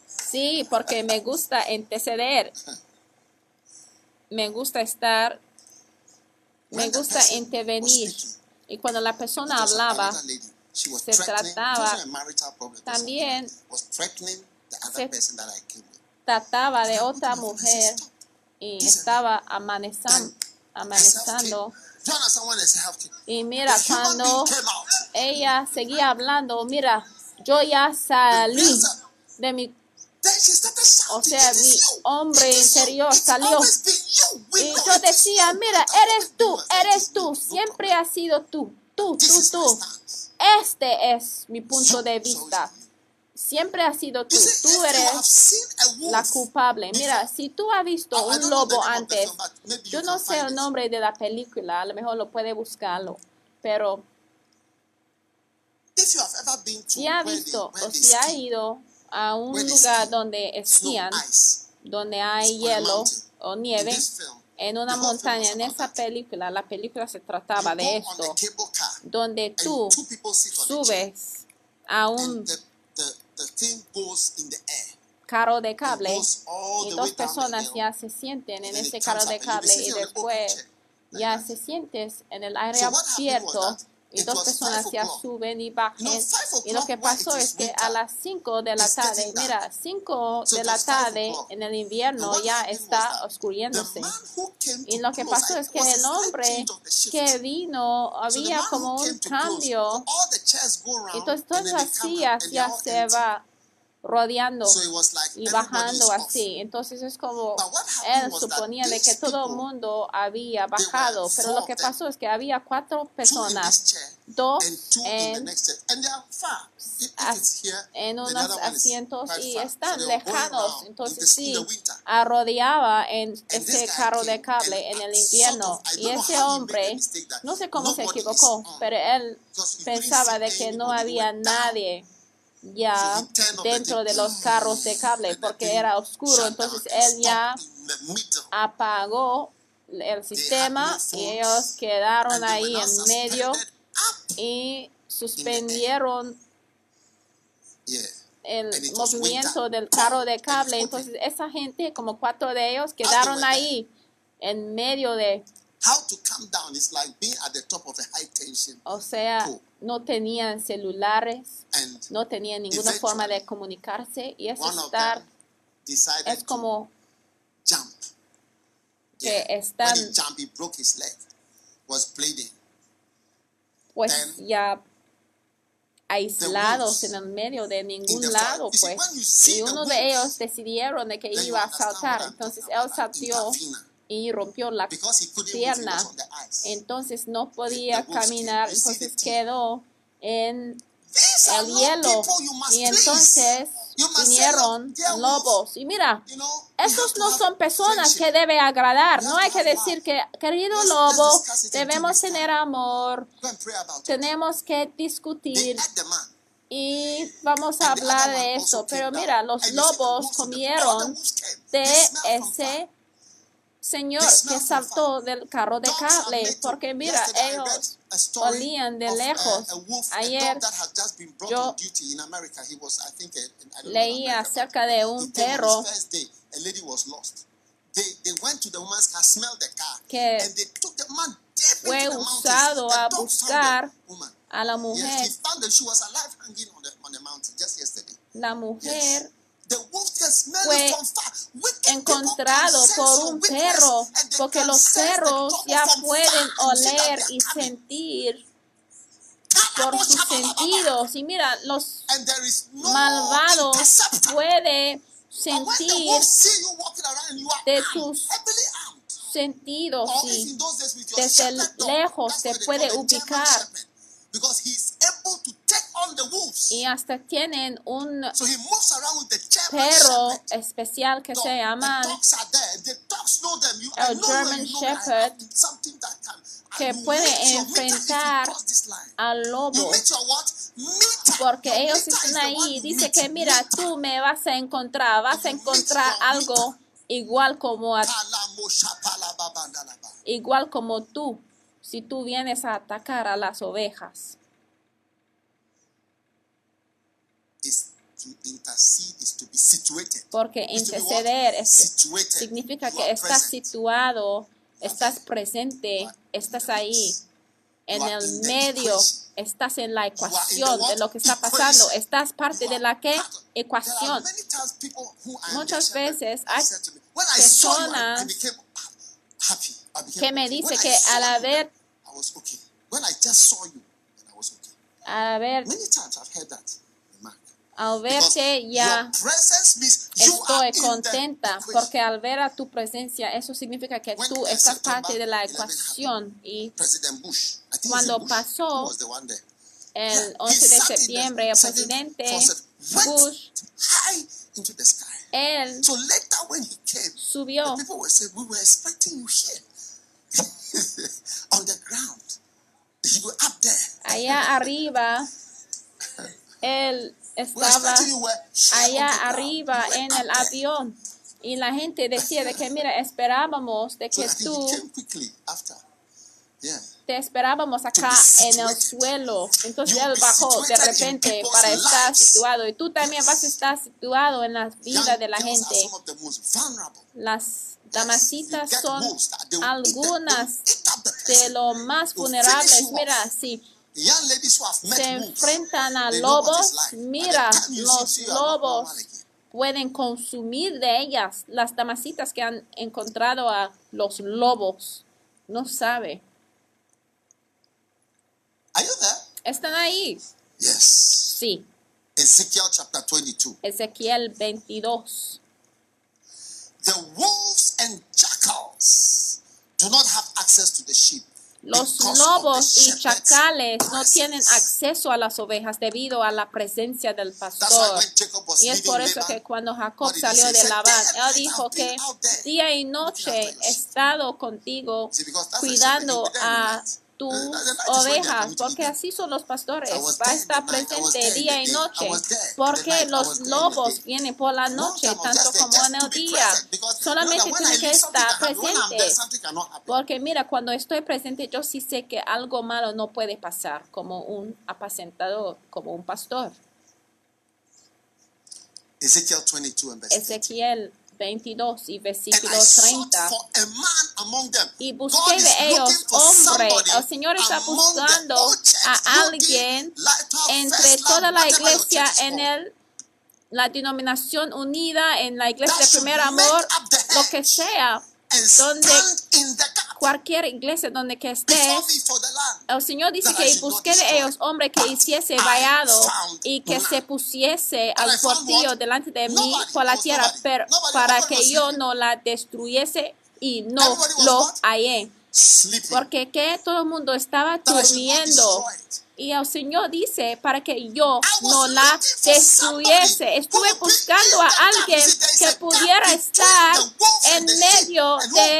Sí, porque me gusta anteceder. Me gusta estar, me gusta intervenir. Y cuando la persona hablaba, se trataba también- se- trataba de otra mujer y estaba amanezando. Do you understand when they say self-care? Y mira, cuando ella seguía hablando, mira, yo ya salí de mi, o sea, "It is mi hombre interior salió. Y yo decía, mira, eres tú, eres tú, siempre has sido tú, tú, tú, tú. Este es mi punto de vista. Siempre has sido tú, tú you eres la culpable. Mira, si tú has visto un lobo antes, yo no sé el nombre de la película, a lo mejor lo puede buscarlo, pero si ha visto o si ha ido a un lugar donde esquían, donde hay hielo o nieve, en una montaña, en esa película, la película se you trataba de esto, donde tú subes a un carro de cable y dos personas ya se sienten en ese carro de cable y después ya se sientes en el aire abierto y dos personas ya suben y five Y lo que pasó es que a las 5 de la tarde, mira, 5 So de la tarde en el invierno ya está came Y lo que pasó es que el hombre que vino, había como un cambio. Entonces todas las sillas ya se va rodeando y bajando así. Entonces es como él suponía de que todo el mundo había bajado, pero lo que pasó es que había cuatro personas, dos en, en unos asientos y están lejanos. Entonces sí, arrodeaba en ese carro de cable en el invierno. Y ese hombre, no sé cómo se equivocó, pero él pensaba de que no había nadie ya dentro de los carros de cable porque era oscuro. Entonces él ya apagó el sistema y ellos quedaron ahí en medio y suspendieron el movimiento del carro de cable. Entonces esa gente, como cuatro de ellos, quedaron ahí en medio de, How to come down is like being at the top of a high tension o sea, no tenían celulares, and no tenían ninguna forma de comunicarse y es one of estar, es como jump. que When están he jumped, he broke his leg. Was bleeding. pues ya aislados en el medio de In ningún lado, pues. Y uno de ellos decidieron de que iba a saltar. Entonces él saltó. Y rompió la pierna. Entonces no podía caminar. Entonces quedó en el hielo. Y entonces vinieron "Look, they are lobos. Y mira, to no son personas que debe agradar. No hay que decir que, querido lobo, debemos tener amor, tenemos que discutir y vamos a hablar de eso. Pero mira, los lobos comieron de ese señor que saltó del carro de cable, porque mira, ellos olían de uh, lejos. a wolf, a Ayer yo on duty in America. He was, I think, a, I don't know leía acerca de un perro his first day. A lady was lost. They, they went to the woman's car, smelled the car, que and they took the man deep fue usado a buscar a la mujer he found that she was alive hanging on the, on the mountain just yesterday. la mujer Fue encontrado por un perro, porque los perros ya pueden oler y sentir por sus sentidos. Y mira, los malvados interceptor. puede But when the sentir de tus sentidos y desde lejos te puede ubicar. Y hasta tienen un perro especial que se llama El German Shepherd que puede enfrentar al lobo. porque ellos están ahí you dice que mira tú me vas a encontrar vas a encontrar algo igual como a- igual como tú si tú vienes a atacar a las ovejas Is to intercede is to be situated. Porque interceder es- significa que estás situado estás presente estás ahí. En el medio, estás en la ecuación de lo que está pasando, estás parte de la que ecuación. many times people who are Muchas veces hay said to me, when I saw you, I- I personas Que me okay. dice When I que saw al you, haber, al ver, al verte ya estoy contenta, porque al ver a tu presencia, eso significa que tú estás parte de la 11 ecuación. Y Cuando pasó el Yeah, he 11 de septiembre, el presidente Bush, high into the sky. él So later when he came, subió the people were saying, we were expecting you here. *laughs* on the ground. You were up there. allá arriba, *laughs* él estaba allá arriba en el avión. Y la gente decía de que mira esperábamos de que tú te esperábamos acá en el suelo. Entonces él bajó de repente para estar situado. Y tú también vas a estar situado en la vida de la gente. las damasitas son algunas de lo más vulnerables. mira off. Se enfrentan a lobos mira los lobos pueden consumir de ellas las damasitas que han encontrado a los lobos. No sabe. ¿Están ahí? Yes. Sí. Ezekiel chapter 22. Ezequiel 22. The wolves and jackals do not have access to the sheep. Los lobos y chacales no tienen acceso a las ovejas debido a la presencia del pastor. Y es por eso que cuando Jacob salió de Labán, "Day and él dijo que día y noche he sheep." estado contigo cuidando a. tus ovejas, porque así son los pastores, va a estar presente día y noche, porque los lobos vienen por la noche, tanto como en el día, solamente that when I tiene que estar presente, porque mira, cuando estoy presente yo sí sé que algo malo no puede pasar como un apacentador, como un pastor. Ezekiel 22 and verse 30. Ezequiel 22 y versículo I sought 30. for a man among them. Y busqué de ellos hombre. El Señor está buscando a alguien entre toda la iglesia en el la denominación unida en la iglesia de primer amor, lo que sea, donde cualquier iglesia donde que estés, el Señor dice que destroy. ellos hombre que hiciese vallado y que se pusiese al portillo delante de mí por la tierra pero para que yo no la destruyese y no lo hallé. Porque que todo el mundo estaba durmiendo. Y el Señor dice para que yo no la destruyese. Estuve buscando a alguien que pudiera estar en medio de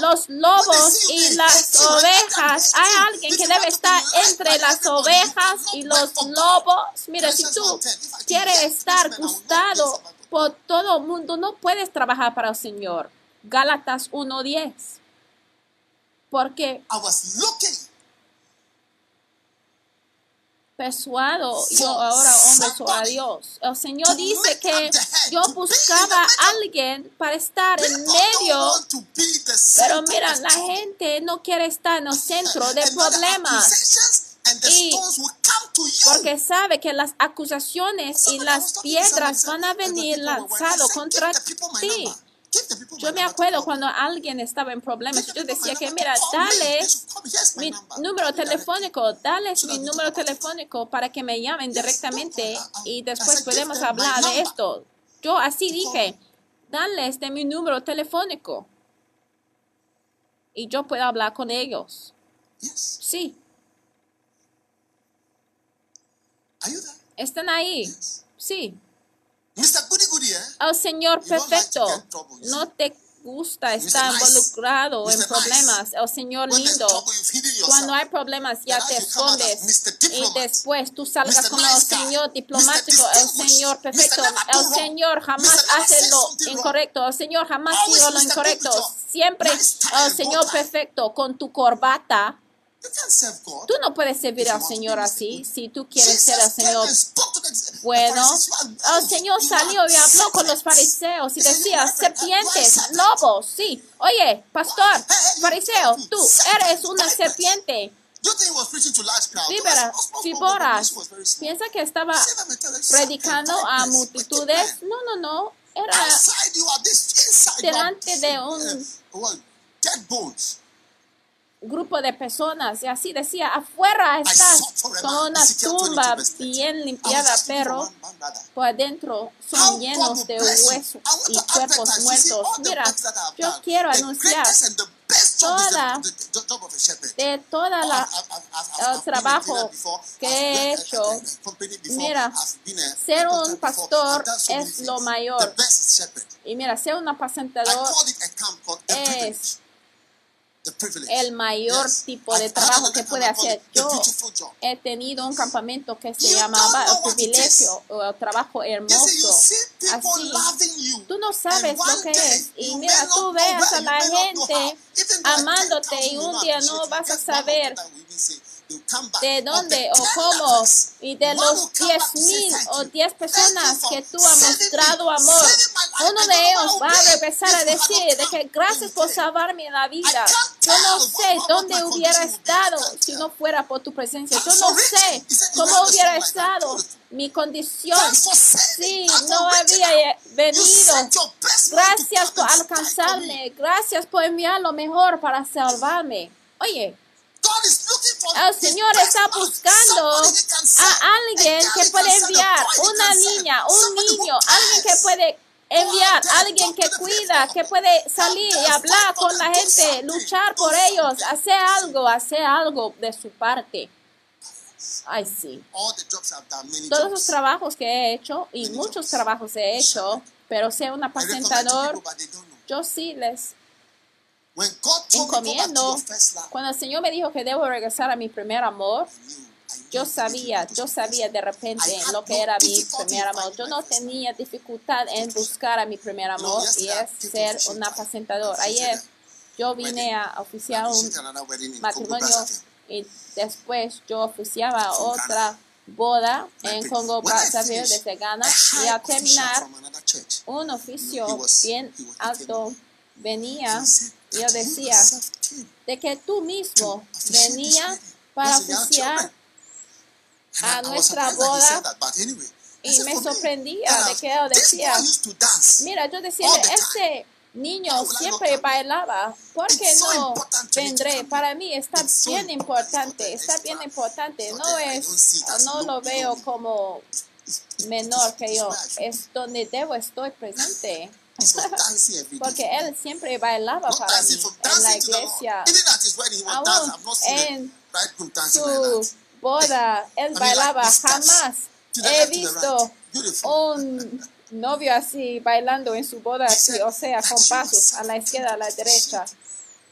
los lobos y las ovejas. Hay alguien que debe estar entre las ovejas y los lobos. Mira, si tú 1:10. If I quieres estar gustado por todo el mundo, no puedes trabajar para el Señor. Gálatas 1.10. Porque I was looking persuado yo ahora hombre soy a Dios. El Señor dice que yo buscaba a alguien para estar en medio, pero mira, la gente no quiere estar en el *laughs* centro del And now the problema. accusations and the Y. Porque sabe que las acusaciones y las piedras van a "Let the venir said, contra ti. Yo me acuerdo cuando alguien estaba en problemas, yo decía que, mira, dale mi número telefónico, dales So mi número telefónico para que me llamen directamente y después podemos hablar de esto. Yo así dije, dales de mi número telefónico. Y yo puedo hablar con ellos. Sí, están ahí. Sí. Eh? Oh Señor perfecto, no te gusta estar involucrado en problemas. Oh Señor lindo, cuando hay problemas ya te escondes y después tú salgas como el Señor diplomático, Mr. el Señor perfecto, el Señor jamás hace lo incorrecto, el Señor jamás dice lo incorrecto, siempre el Señor perfecto con tu corbata. Tú no puedes servir al Señor así si tú quieres ser came Señor bueno, el. Señor salió y habló con los fariseos y decía, "You are serpent. You are serpientes, serpent." lobos, sí. Oye, pastor, fariseo, tú eres una serpiente. Very small. Piensa que estaba predicando a multitudes. No, no, no. Era delante de un- uh, what, dead bones. Grupo de personas y así decía, afuera como man. una Ezekiel 22 tumba verse 30. bien limpiada, pero por adentro son llenos de huesos y cuerpos muertos. Mira, yo quiero anunciar toda- de toda Oh, el trabajo que he hecho. Mira, ser un pastor es lo mayor. Y mira, ser un apacentador es. El mayor tipo de trabajo que puede hacer. Yo he tenido un campamento que se You llamaba privilegio o el trabajo hermoso. Así, tú no sabes lo que es. Y mira, tú veas a la gente amándote y un día no vas a saber de dónde o 10 cómo y de los diez mil o diez personas que tú has mostrado amor. Uno de ellos va a regresar a decir de que gracias por salvarme la vida. Yo no sé dónde hubiera estado si no fuera por tu presencia. Yo no sé He said, "You cómo hubiera estado. Mi condición si no había venido. Gracias por alcanzarme. Gracias por enviar lo mejor para salvarme. Oye, el Señor está buscando a alguien que puede enviar, una niña, un niño, alguien que puede enviar, alguien que cuida, que puede salir y hablar con la gente, luchar por ellos, hacer algo, hacer algo de su parte. Ay, sí. Todos los trabajos que he hecho, y muchos trabajos he hecho, pero ser un apacentador, yo sí les First love, Cuando el Señor me dijo que debo regresar a mi primer amor, yo sabía, yo sabía de repente lo que era mi difficulty in primer amor. Yo no tenía dificultad en buscar a mi primer amor y es ser un apacentador. Ayer yo vine a oficiar un matrimonio y después yo oficiaba otra boda en Congo Brazzaville desde Ghana y al terminar un oficio bien alto. venía yo "That you decía de que tú mismo to officiate this venía wedding. para oficiar children." a nuestra boda y me "For me, sorprendía de que this decía, mira, yo decía, este niño siempre bailaba, ¿por qué no vendré? Para mí está bien important. importante, está bien importante, no es, no lo veo como menor que yo, es donde debo estoy presente. Dancing every Porque él siempre bailaba Not para mí en la iglesia. Aún en Su boda, él bailaba, jamás he visto un novio así bailando en su boda, así, o sea, con "That you pasos a la izquierda, a la derecha.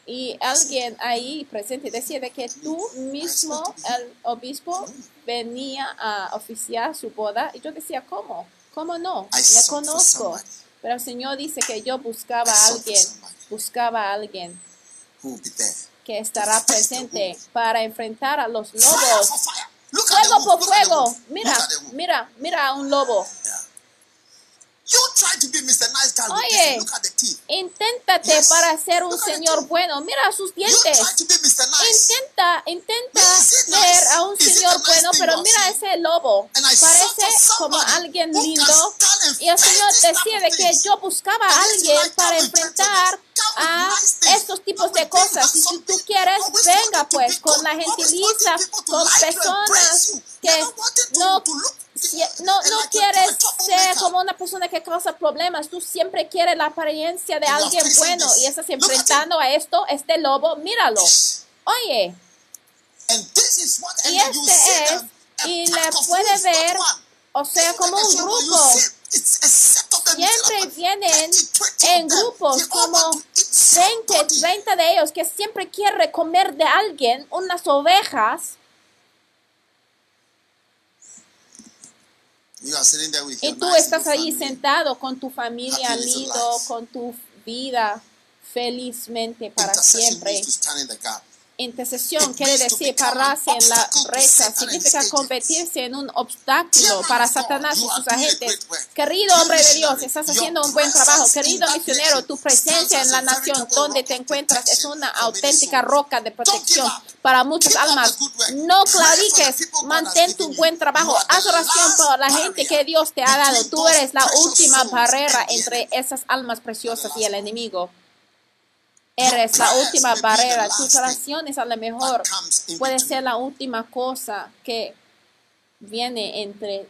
Y alguien ahí presente decía de que tú mismo, el obispo, venía a oficiar su boda. Y yo decía, ¿cómo? ¿Cómo no? Le conozco. Pero el Señor dice que yo buscaba a alguien, buscaba a alguien que estará presente para enfrentar a los lobos. Fuego por fuego. Mira, mira, mira a un lobo. You try to be Mr. Nice Guy Oye, look at the teeth. inténtate Yes. para ser un señor bueno. Mira sus You dientes. try to be Mr. Nice. Intenta, intenta it nice? a un Is señor nice bueno, pero you mira ese lobo. Parece como alguien lindo. Y el Señor this type decía of de que yo buscaba a you alguien para enfrentar a things, estos tipos de cosas. Y si tú quieres, venga pues con la to con personas que no no, no quieres ser como una persona que causa problemas, tú siempre quieres la apariencia de alguien bueno y estás enfrentando a esto, este lobo, míralo. Oye, y este es, y le puede ver, o sea, como un grupo. see, it's a set of them, Siempre about vienen 20, 20 en grupos, como want to eat 20, somebody. 30 de ellos que siempre quieren comer de alguien unas ovejas y tú estás ahí sentado con tu familia life. con tu vida felizmente para siempre. Intercesión quiere decir pararse en la brecha, significa convertirse en un obstáculo para Satanás y sus agentes. Querido hombre de Dios, estás haciendo un buen trabajo. Querido misionero, tu presencia en la nación donde te encuentras es una auténtica roca de protección para muchas almas. No has mantén tu buen trabajo. Haz oración por la gente que Dios te ha dado. Tú eres la última barrera entre esas almas preciosas y el enemigo. Eres la última barrera. Tus thing oraciones a lo mejor puede ser la última cosa que viene entre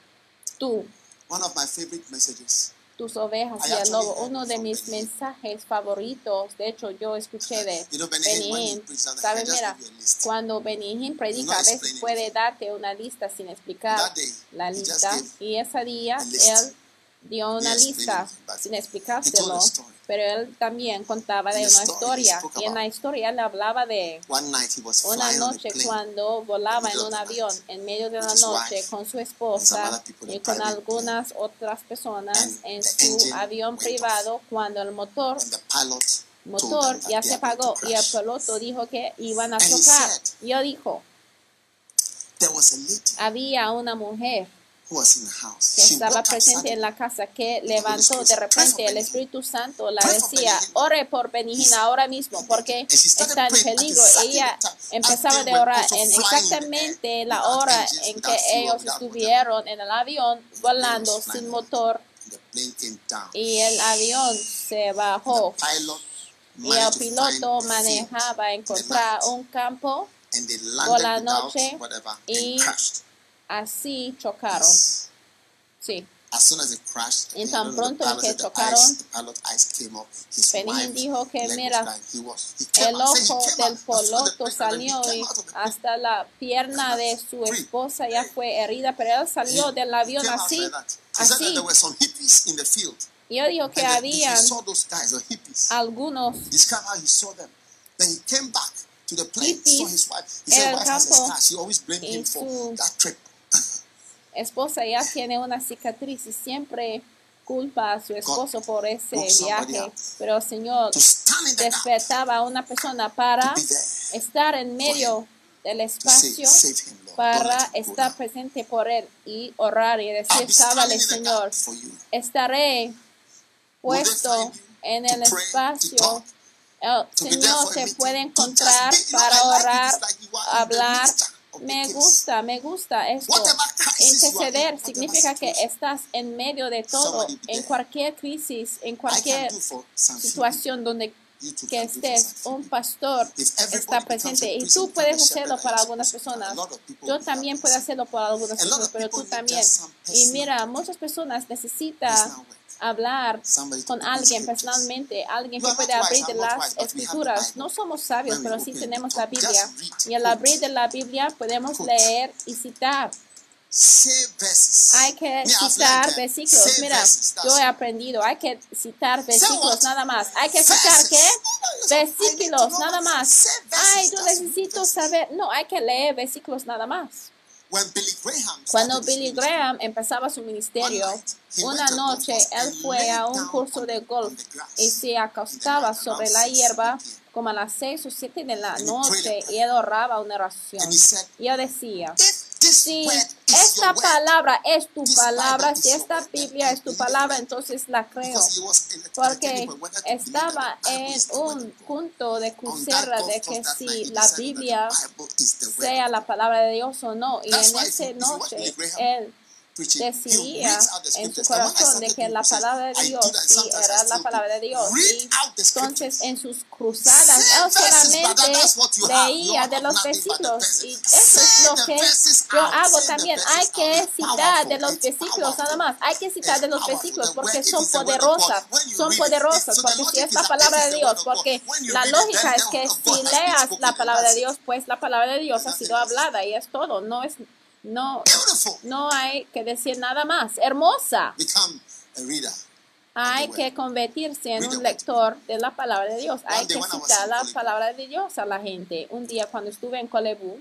tú, One of my favorite messages. tus ovejas y el lobo. Uno de mis mensajes favoritos, de hecho yo escuché de You know, out, ¿Sabes? Mira, cuando Benny Hinn predica, a veces puede darte una lista sin explicar day, la lista. Y ese día él dio una lista sin explicárselo, pero él también contaba de una historia. Y en la historia él hablaba de una noche cuando volaba en un avión en medio de la noche con su esposa y con algunas otras personas en su avión privado cuando el motor motor ya se apagó y el piloto dijo que iban a chocar. yo dijo, There was a lady había una mujer who was in the house. que estaba presente en la casa que levantó de repente el Espíritu Santo la decía, ore por Benihín ahora mismo porque está en peligro. Ella empezaba de orar en exactamente la hora en que ellos estuvieron en el avión volando sin motor y el avión se bajó. Y el piloto manejaba encontrar un campo, por la noche y. así chocaron. Sí. As soon as it crashed, Y tan pronto que chocaron, wife dijo que, mira, crying. He was- he came El ojo del piloto salió y hasta la pierna de su esposa ya fue herida, pero él salió del avión así, así. there were some hippies in the field. Y yo digo que hippies. algunos Describe how he saw them. Then he came back to the plane, Hippies saw his wife. He en said, el campo y him for su- that trip. Esposa ya tiene una cicatriz y siempre culpa a su esposo por ese viaje, pero Señor despertaba a una persona para estar en medio del espacio para estar presente por él y orar y decir, sábale Señor, estaré puesto en el espacio. El Señor se puede encontrar para orar, hablar. Me gusta, me gusta esto. Interceder significa que estás en medio de todo, en cualquier crisis, en cualquier situación donde que estés, un pastor está presente y tú puedes hacerlo para algunas personas. Yo también puedo hacerlo para algunas personas, pero tú también. Y mira, muchas personas necesitan. Hablar con alguien personalmente, alguien que puede abrir las escrituras. No somos sabios, pero sí tenemos la Biblia. Y al abrir de la Biblia podemos leer y citar. Hay que citar versículos. Mira, yo he aprendido, hay que citar versículos nada más. Hay que citar qué? Versículos nada más. Ay, yo necesito saber. No, hay que leer versículos nada más. When Billy Graham Cuando Billy Graham empezaba su ministerio, una noche él fue a un curso de golf y se acostaba sobre la 6, hierba 7 p.m. como a las 6 o 7 de la noche y él oraba una oración. Y yo decía, Si esta palabra es tu palabra, si esta Biblia es tu palabra, entonces la creo. Porque estaba en un punto de golf de que si la Biblia sea la palabra de Dios o no. Y en esa noche él the en su corazón de que la palabra de Dios sí era la palabra de. Dios. Y entonces en sus cruzadas él brother, solamente leía de los versículos y eso es lo que yo hago también. Hay que citar de los versículos nada más. Hay que citar de los versículos porque son poderosas. Son poderosas porque si es la palabra de Dios, porque la lógica es que si leas la palabra de Dios, pues la palabra de Dios ha sido hablada y es todo. No es no no hay que decir nada más. Hermosa. Hay que convertirse en un lector de la palabra de Dios. Hay que citar la palabra de Dios a la gente. Un día cuando estuve en Colebu,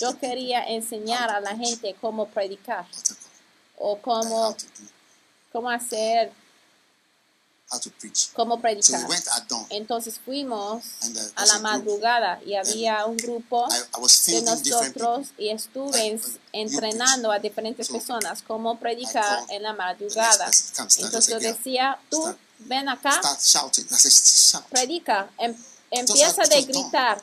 yo quería enseñar a la gente cómo predicar o cómo, cómo hacer. Cómo predicar. Entonces fuimos uh, a la madrugada y había un grupo de nosotros y estuve en- entrenando a diferentes So, personas cómo predicar en la madrugada. Entonces yo decía, tú Start. ven acá, predica, em- empieza de gritar,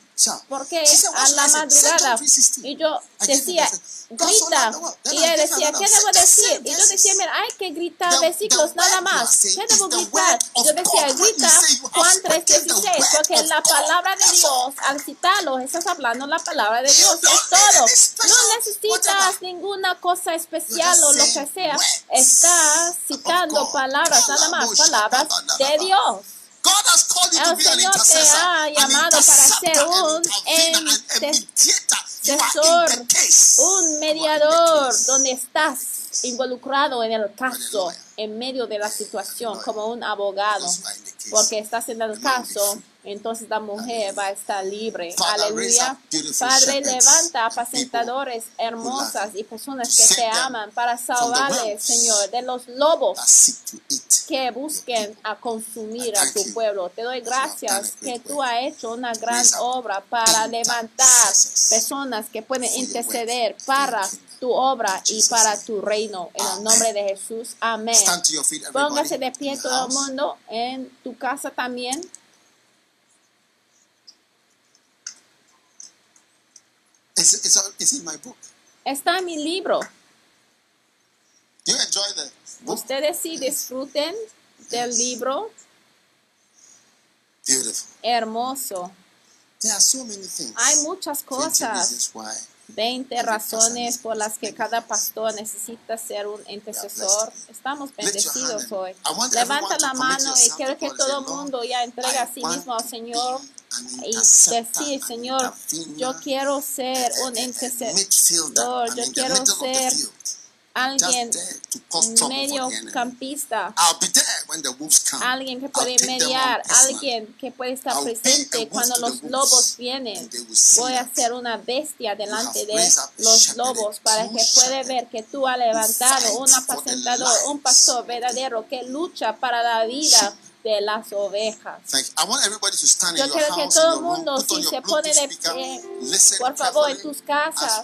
porque said, a "What should la I say?" Say madrugada John 3:16. y yo decía, grita, y él decía. ¿qué debo decir? Y yo decía, mira, hay que gritar versículos nada más, ¿qué debo gritar? Yo decía, grita Juan spoken the 3:16, word porque la palabra de. Dios, al citarlo, estás hablando la palabra de Dios, es todo. No necesitas ninguna cosa especial o lo que sea, words estás citando palabras, nada más, palabras de. Dios. El Señor te ha llamado para ser un intercesor, un mediador donde estás involucrado en el caso. En medio de la situación, como un abogado, porque estás en el caso, entonces la mujer va a estar libre. Aleluya. Padre, levanta apacentadores hermosas y personas que te aman para salvarles, Señor, de los lobos que busquen a consumir a tu pueblo. Te doy gracias que tú has hecho una gran obra para levantar personas que pueden interceder para tu obra y para tu reino. En el nombre de Jesús. Amén. Stand to your feet, everybody. Póngase de pie todo el mundo en tu casa también. It's, it's, it's in my book. Está en mi libro. Do you enjoy the book? Ustedes sí disfruten del libro. Beautiful. Hermoso. There are so many things. Hay muchas 20 cosas. Reasons why. 20 razones por las que cada pastor necesita ser un intercesor. Estamos bendecidos hoy. Levanta la mano y quiero que todo el mundo ya entregue a sí mismo al Señor y decir, Señor, yo quiero ser un intercesor, yo quiero ser alguien mediocampista, alguien que puede mediar, alguien que puede estar presente cuando los lobos vienen. Voy a ser una bestia delante de los lobos para que shepherd, ver que tú has levantado un apacentador, un pastor verdadero que lucha para la vida de las ovejas. Thank you. I want everybody to stand Yo quiero que todo el mundo, si se pone de pie, por favor, en tus casas,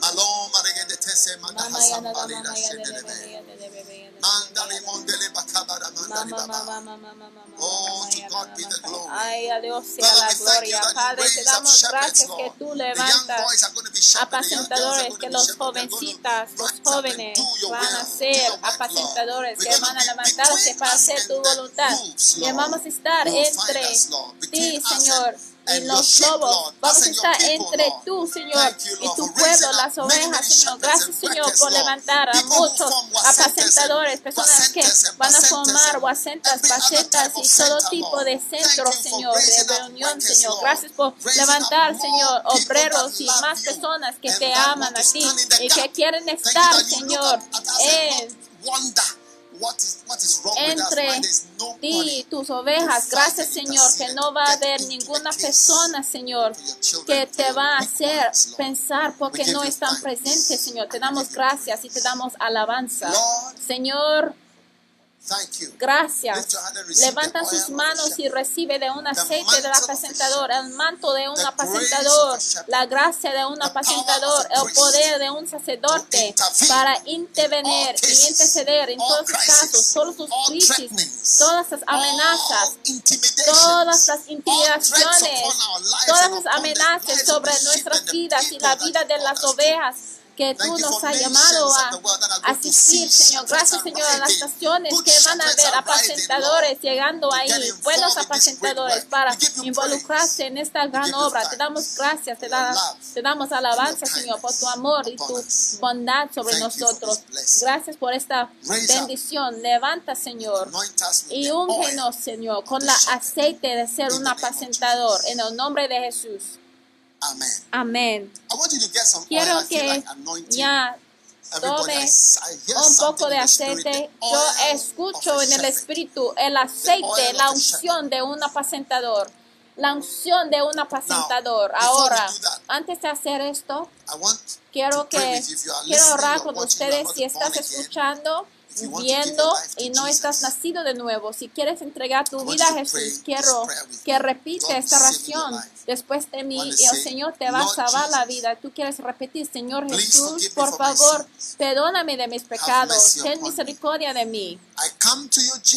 Baba. Pole gabando la manda. Malom maregede tese manda. Mandali mondele bakabara mandali baba. Oh, to God be the glory. Ay, a Dios sea la gloria. Padre, te damos gracias que tú levantas apacentadores, que los jovencitas, los jóvenes van a ser apacentadores, que van a levantarse para hacer tu voluntad. Y vamos a estar entre ti, Señor, y los lobos. Vamos a estar entre tú, Señor, y tu pueblo, las ovejas, Señor. Gracias, Señor, por levantar a muchos apacentadores, personas que van a formar guacentas, pacetas y todo tipo de centros, Señor, de reunión, Señor. Gracias por levantar, Señor, obreros y más personas que te aman a ti y que quieren estar, Señor, en entre ti y tus ovejas. Gracias, Señor, que no va a haber ninguna persona, Señor, que te va a hacer pensar porque no están presentes, Señor. Te damos gracias y te damos alabanza. Señor. Gracias. Levanta sus manos y recibe de un aceite mantle del of a apacentador, el manto de un apacentador, la gracia de un apacentador, el poder de un sacerdote para in intervenir y interceder en todos los casos, todos los crisis, todas las amenazas, todas las intimidaciones, todas las amenazas sobre nuestras vidas y la vida de las ovejas que tú nos has llamado a asistir, Señor. Gracias, Señor, a las naciones que van a ver apacentadores llegando ahí, buenos apacentadores para involucrarse en esta gran obra. Te damos gracias, te, da- te damos alabanza, Señor, por tu amor y tu bondad sobre nosotros. Gracias por esta bendición. Levanta, Señor. Y úngenos, Señor, con la aceite de ser un apacentador. En el nombre de Jesús. Amen. Amén. I want you to get some oil. Quiero que like anointing ya tome un poco de aceite. Yo escucho en el espíritu el aceite, la unción de un apacentador. La unción de un apacentador. Ahora, antes de hacer esto, quiero que quiero orar or con ustedes si estás escuchando, If you want to give your viendo life to y no estás nacido de nuevo. Si quieres entregar tu vida a Jesús, quiero que God esta oración después de mí y el Señor te va a salvar la vida. Tú quieres repetir, Señor Jesús, por favor, perdóname de mis pecados, ten misericordia de mí.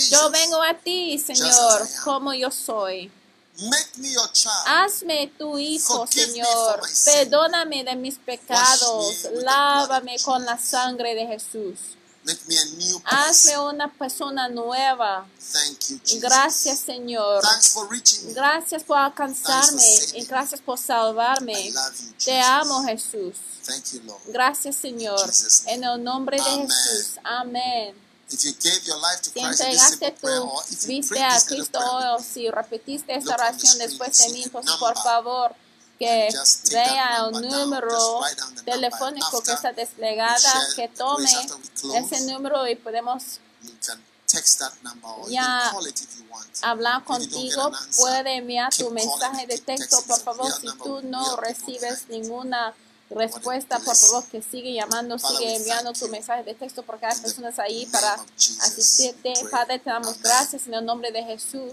Yo vengo a ti, Señor, como yo soy. Make me your child. Hazme tu hijo, Forgive Señor. Perdóname de mis pecados. Lávame con la sangre de Jesús. Make me a new Hazme person. una persona nueva. Thank you, Jesus. Gracias, Señor. Thanks for reaching me. Gracias por alcanzarme Thanks for y gracias por salvarme. I love you, Te Jesus. amo, Jesús. Thank you, Lord. Gracias, Señor. Jesus'. En el nombre de Amen. Jesús. Amén. If you gave your life to Si Christ entregaste tu prayed a Cristo o si repetiste esta oración después de mí, por number. favor que vea el número telefónico que está desplegada, que tome ese número y podemos Ya hablar contigo, puede enviar tu mensaje de texto, por favor, si tú no recibes ninguna respuesta, por favor, que sigue llamando, sigue enviando tu mensaje de texto In the personas ahí para asistirte. Padre, te damos gracias en el nombre de Jesús.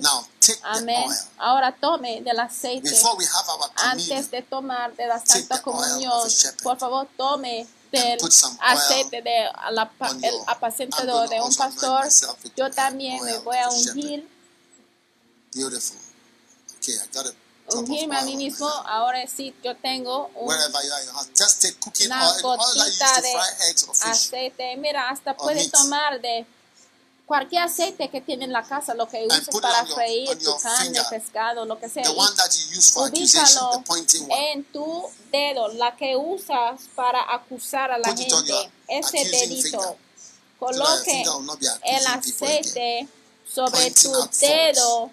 Amén. Ahora tome del aceite. Antes de tomar de la Santa Comunión, por favor, tome del aceite de la, el apacentador de un pastor. Yo también me voy a ungir, beautiful. Okay, I got of ungirme a mí mismo. Ahora sí, yo tengo un cooking una gotita de aceite. Mira, hasta puedes tomar de cualquier aceite que tiene en la casa, lo que it para freír tu carne, pescado, lo que sea. The y one that you use for accusation, ubícalo the pointing one. en tu dedo, la que usas para acusar a la gente. Ese dedito. Coloque el aceite sobre tu dedo.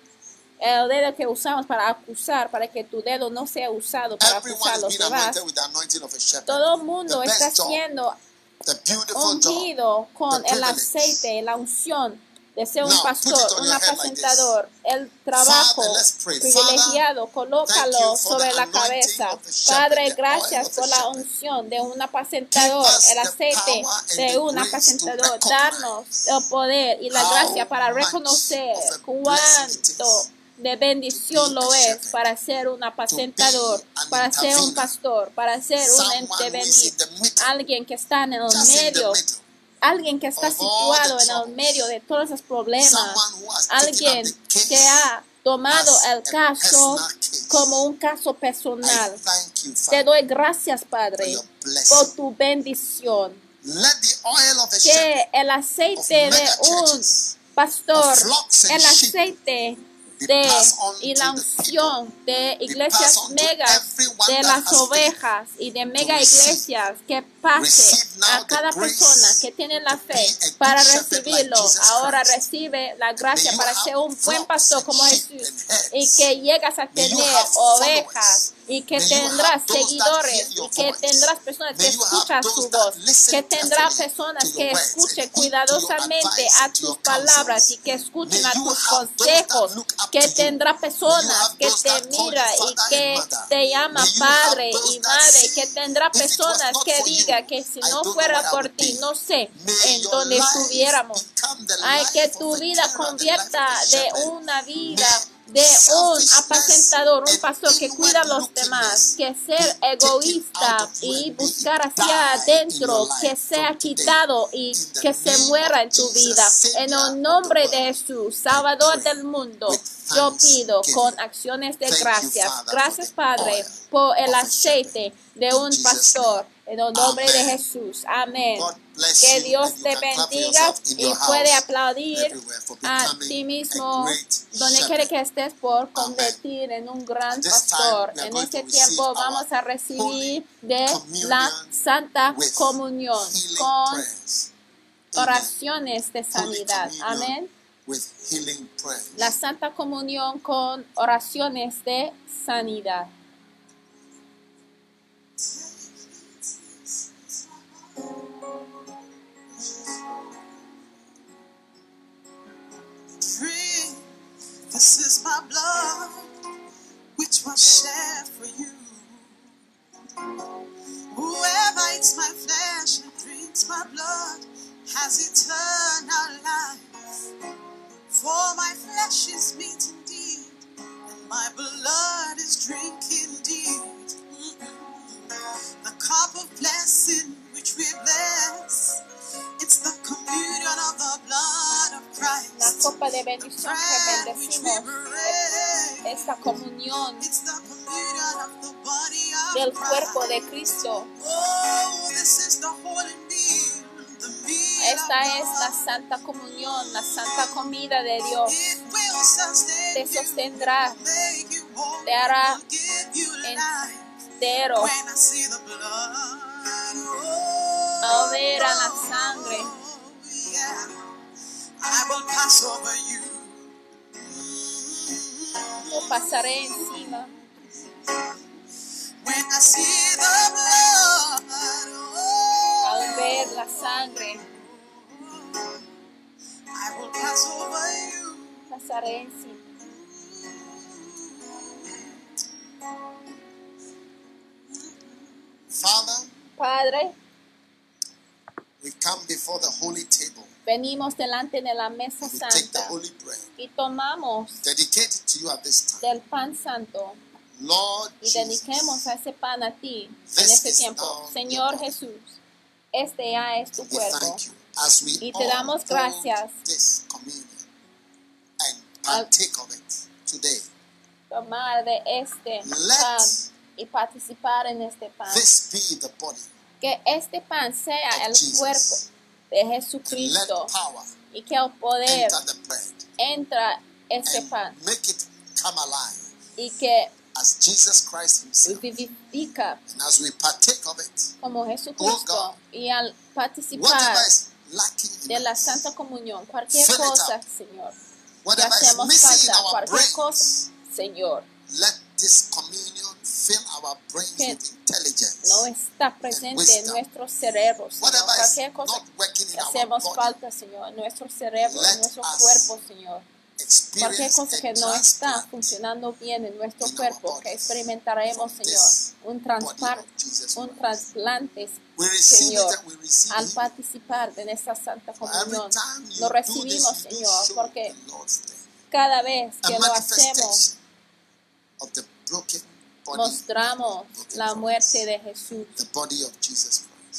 El dedo que usamos para acusar, para que tu dedo no sea usado para acusar a los demás. Todo el mundo The está siendo ungido con el aceite, la unción de ser un pastor, un apacentador, el trabajo privilegiado, colócalo sobre la cabeza. Padre, gracias por la unción de un apacentador, el aceite de un apacentador. Darnos el poder y la gracia para reconocer cuánto de bendición lo es para ser un apacentador, para ser un pastor, para ser un intervenir, alguien que está en el medio, alguien que está situado en el medio de todos esos problemas, alguien que ha tomado el caso como un caso personal. Te doy gracias, Padre, por tu bendición. Que el aceite de un pastor, el aceite de y la unción de iglesias megas de las ovejas y de mega iglesias que pase a cada persona que tiene la fe para recibirlo. Ahora recibe la gracia para ser un buen pastor como Jesús y que llegas a tener ovejas y que tendrás seguidores y que tendrás personas que escuchan su voz, que tendrás personas que escuchen cuidadosamente a tus palabras y que escuchen a tus consejos, que tendrá personas que te miran y que te llaman padre y madre, que tendrá personas que digan que si no fuera por ti, no sé en dónde estuviéramos. Hay que tu vida convierta de una vida de un apacentador, un pastor que cuida a los demás, que ser egoísta y buscar hacia adentro, que sea quitado y que se muera en tu vida. En el nombre de Jesús, Salvador del mundo, yo pido con acciones de gracias. Gracias, Padre, por el aceite de un pastor. En el nombre de Jesús. Amén. Que Dios te bendiga y puede aplaudir a ti mismo donde quiere que estés por convertir en un gran pastor. En este tiempo vamos a recibir de la Santa Comunión con oraciones de sanidad. Amén. La Santa Comunión con oraciones de sanidad. This is my blood, which was shed for you. Whoever eats my flesh and drinks my blood has eternal life. For my flesh is meat indeed, and my blood is drink indeed. The cup of blessing which we bless, La copa de bendición que bendecimos, esta comunión It's the communion of the body of del cuerpo Christ. de Cristo. Oh, Esta es la santa comunión, la santa comida de Dios. Te sostendrá, te hará en-. Entero. When I see the blood, Al ver a la sangre, yeah, I will pass over you. yo pasaré encima. When I see the blood, Al ver la sangre, I will pass over you. pasaré encima. Father, Padre, we come before the holy table. venimos delante de la mesa We take the santa holy bread, y tomamos dedicated to you at this time. del pan santo Lord y dediquemos Jesus, a ese pan a ti en este tiempo. Señor. Jesús, este ya es tu cuerpo. as we Y te damos gracias. this and partake of it today. Tomar de este Let pan y participar en este pan. This be the body. Que este pan sea el Jesus. cuerpo de Jesucristo y que el poder entra este pan make it come alive y que as Jesus Christ Himself. vivifica And as we partake of it, como Jesucristo Oh, God. y al participar de la Santa Comunión, cualquier cosa. Señor, que whatever is hacemos falta, our cualquier cosa, Señor, let this communion Que no está presente en nuestros cerebros, Señor. Cualquier cosa que hacemos body, falta, Señor, en nuestro cerebro, en nuestro cuerpo, Señor. Cualquier cosa que no está funcionando bien en nuestro cuerpo, que experimentaremos, Señor, un Jesus un trasplante, Señor, al participar de esta Santa Comunión. Lo recibimos, Señor, porque cada vez que lo hacemos, mostramos la muerte de Jesús,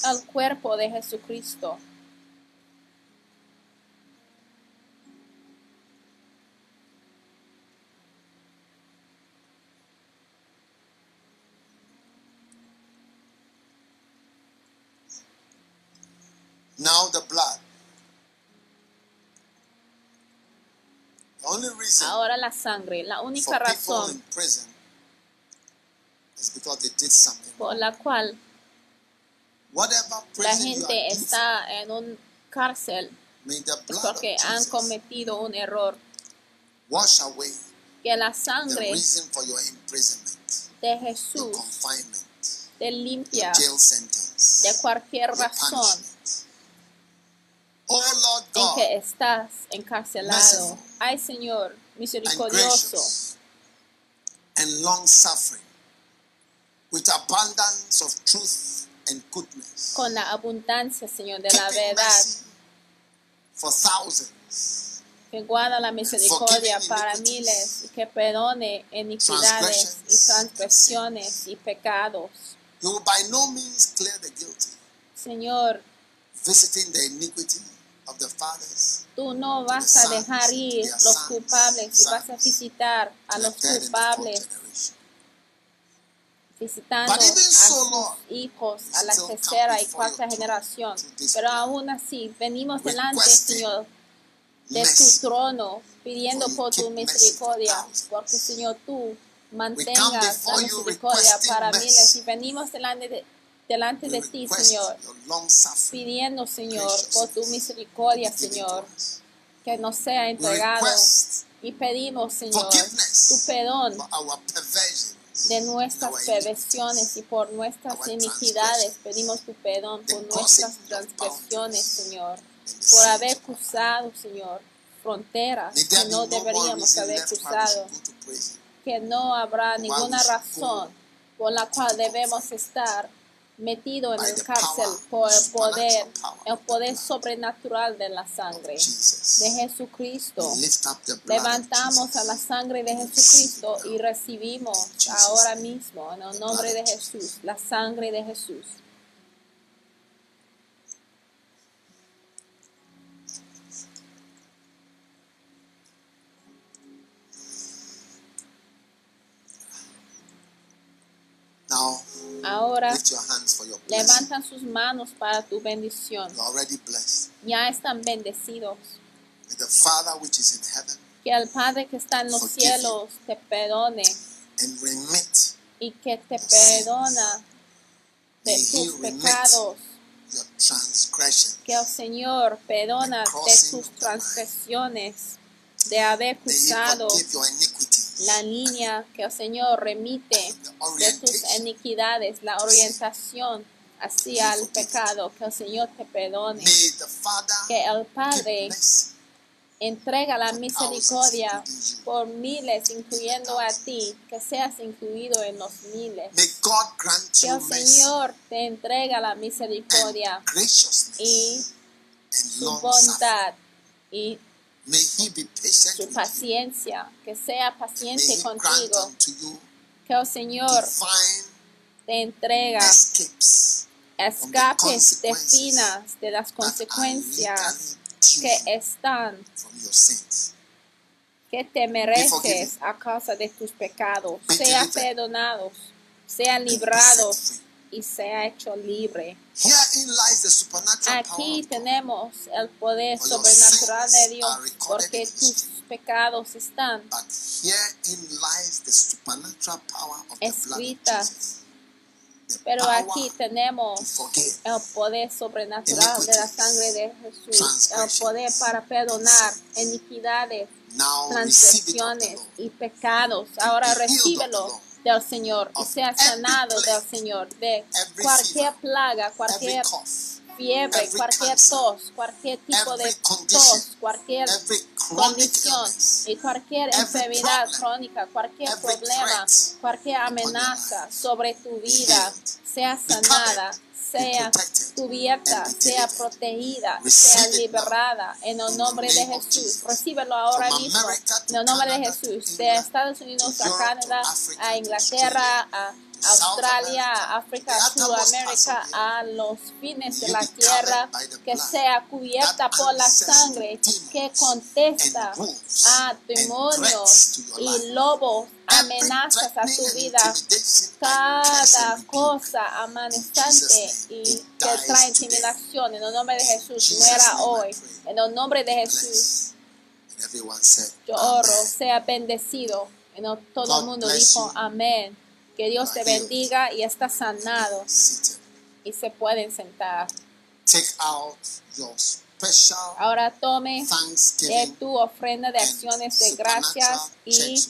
al cuerpo de Jesucristo. Now the blood. The only reason Ahora la sangre, la única razón in prison is because they did something. Por la cual la gente está en un cárcel porque han cometido un error. Que la the sangre reason for your imprisonment, de your Jesús confinement, te limpia de cualquier razón. Oh Lord en God, que estás encarcelado. Ay Señor, misericordioso, and long suffering, with abundance of truth and goodness, con la abundancia, Señor, de la verdad, for thousands, que guarda la misericordia para miles y que perdone iniquidades y transgresiones y pecados. you will by no means clear the guilty, Señor, visiting the iniquity of the fathers tú no vas a dejar ir los culpables y vas a visitar a los culpables. Visitando a sus hijos a la tercera y cuarta generación. Pero aún así, venimos delante, Señor, de tu trono, pidiendo por tu misericordia, porque Señor, tú mantengas la misericordia para miles. y venimos delante de, delante de ti, Señor, pidiendo, Señor, por tu misericordia, Señor, que nos sea entregado. y pedimos, Señor, tu perdón de nuestras perversiones y por nuestras iniquidades. Pedimos tu perdón por nuestras transgresiones, Señor, por haber cruzado, Señor, fronteras que no deberíamos haber cruzado, que no habrá ninguna razón por la cual debemos estar metido en el cárcel por el poder, el poder sobrenatural de la sangre de Jesucristo. Levantamos a la sangre de Jesucristo y recibimos ahora mismo en el nombre de Jesús, la sangre de Jesús. Now, Ahora levantan sus manos para tu bendición. Ya están bendecidos. Que el Padre que está en los cielos te perdone and remit y que te perdona de tus pecados. Que el Señor perdona de tus transgresiones, de haber cruzado. La línea que el Señor remite de orientation. iniquidades, la orientación hacia el pecado, que el Señor te perdone, que el Padre entrega la misericordia por miles, incluyendo a ti, que seas incluido en los miles. Que el Señor te entrega la misericordia y su bondad y Su paciencia, que sea paciente contigo, que el Señor divine te entrega escapes de finas de las consecuencias que están, que te mereces a causa de tus pecados, sea perdonados, sea librados. Y sea hecho libre. Herein lies the supernatural power Aquí tenemos el poder sobrenatural de Dios, porque tus pecados están Escritas. Pero aquí tenemos el poder sobrenatural de la sangre de Jesús, el poder para perdonar iniquidades, transgresiones y pecados. Ahora recíbelo. Del Señor y sea sanado del Señor de cualquier plaga, cualquier fiebre, cualquier tos, cualquier tipo de tos, cualquier condición y cualquier enfermedad crónica, cualquier problema, cualquier amenaza sobre tu vida sea sanada, sea cubierta, sea protegida, sea liberada en el nombre de Jesús. Recíbelo ahora mismo en el nombre de Jesús, de Estados Unidos a Canadá, a Inglaterra, a Australia, África, Sudamérica, a los fines de la tierra, que sea cubierta por la sangre, que contesta a demonios y lobos, amenazas a tu vida, cada cosa name, y que trae intimidación, en el nombre de Jesús, muera hoy, en el nombre de Jesús. Yo oro, sea bendecido. No, todo el mundo dijo amén. Que Dios te bendiga y está sanado y se pueden sentar. Ahora tome de tu ofrenda de acciones de gracias y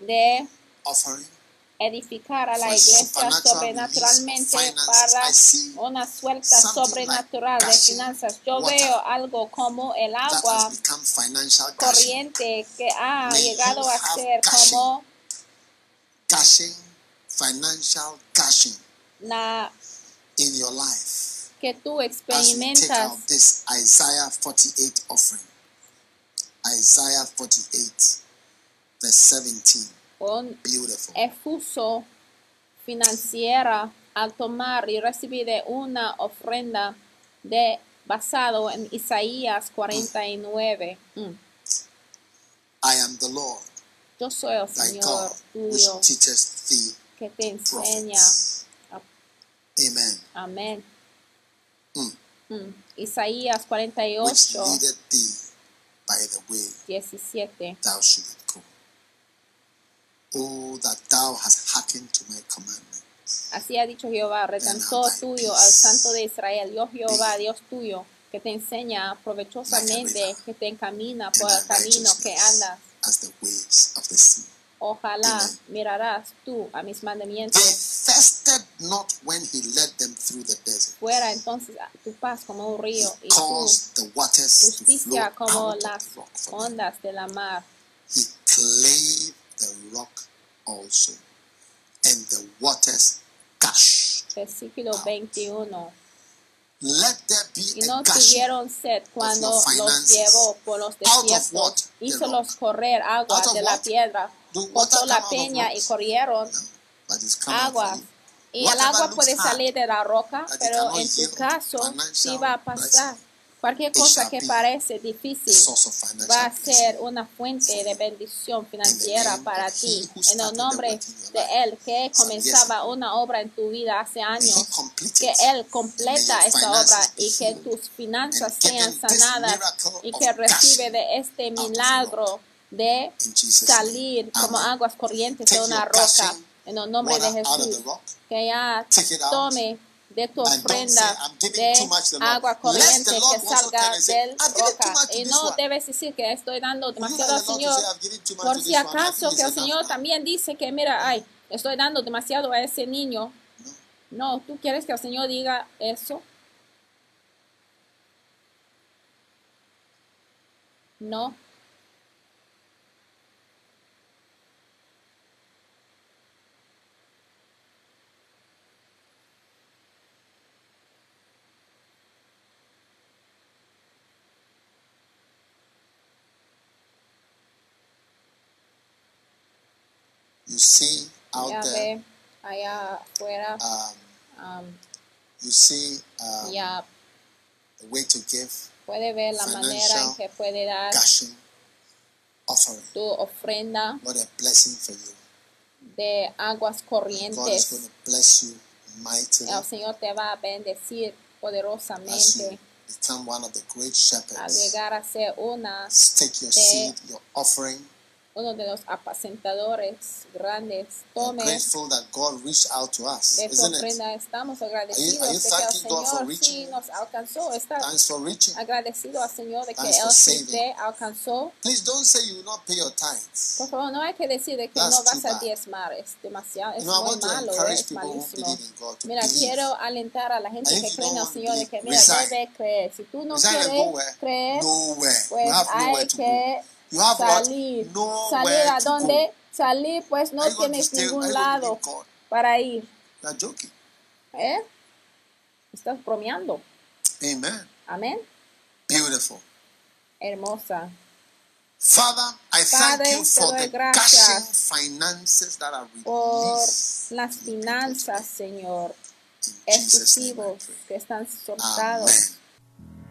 de edificar a la iglesia sobrenaturalmente para una suelta sobrenatural de finanzas. Yo veo algo como el agua corriente que ha llegado a ser como financial gushing la in your life. que tú As we take experimentas out this Isaiah 48 offering, Isaiah 48, verse 17. con Beautiful. efuso financiera al tomar y recibir una ofrenda de basado en Isaías 49. Mm. I am the Lord, Yo soy el Señor God, which tuyo teacheth thee que te enseña. Amen. Amén. Mm. Mm. Isaías Which 48, leadeth thee by the way 17. thou go. Oh, that thou hast hearkened to my commandments. Así ha dicho Jehová, redentor tuyo al santo de Israel, yo Jehová, Dios tuyo, que te enseña provechosamente, que te encamina por el camino que andas. as the waves of the sea. Ojalá mirarás tú a mis mandamientos. not when he led them through the desert. Fuera entonces tu paz como un río y tu justicia como out las ondas de la mar. He clave the rock also, and the waters gushed. Versículo 21. Let there be Y a no tuvieron sed cuando los llevó por los desiertos. Hízolos correr agua de la piedra. Come la peña y corrieron you. Y el agua puede salir de la roca, pero en tu caso sí va a pasar. Cualquier cosa que parece difícil va a ser una fuente de bendición financiera para ti. En el nombre de Él que comenzaba una obra en tu vida hace años, que. Él completa esta obra y que tus finanzas sean sanadas y que recibe de este milagro de salir como aguas corrientes de una roca. En el nombre de Jesús, que ya tome de tu ofrenda say, "I'm giving too de much to the Lord." agua corriente que salga del "I'm giving too roca. Y no one." debes decir que estoy dando demasiado al Señor. say, "I've given too much Por si acaso que el Señor now." también dice que, mira, ay, estoy dando demasiado a ese niño. No, ¿tú quieres que el Señor diga eso? No. You see out Ya there, allá afuera. um, um, you see um, ya the way to give puede ver la manera en que puede dar gushing offering. tu ofrenda What a blessing for you. de aguas God is corrientes. going to bless you mightily El Señor te va a bendecir poderosamente become one of the great al shepherds. llegar a ser una, Take your de- seed, your offering. Uno de los apacentadores grandes. Tome grateful that God reached out to us, de tu isn't it? ofrenda. Estamos agradecidos Are you de que el Señor sí you? nos alcanzó. Está Thanks for reaching. agradecido al Señor de que Thanks Él for sí te alcanzó. Please don't say you will not pay your tithes. Por favor, no hay que decir de que That's no vas a diezmar. Es demasiado, es You I muy malo, es malísimo. Mira, believe. quiero alentar a la gente And que you cree en el Señor de que, mira, debe creer. Si tú no quieres creer, pues you hay que. You have salir. what? Nowhere ¿Salir a dónde? Salir, pues no you tienes ningún you lado para ir. You joking. ¿Eh? Estás bromeando. Amen. Amén. Beautiful. Hermosa. Father, I thank Padre, you te for the finances that are por las finanzas, Señor, pray. que están soltados. Amen.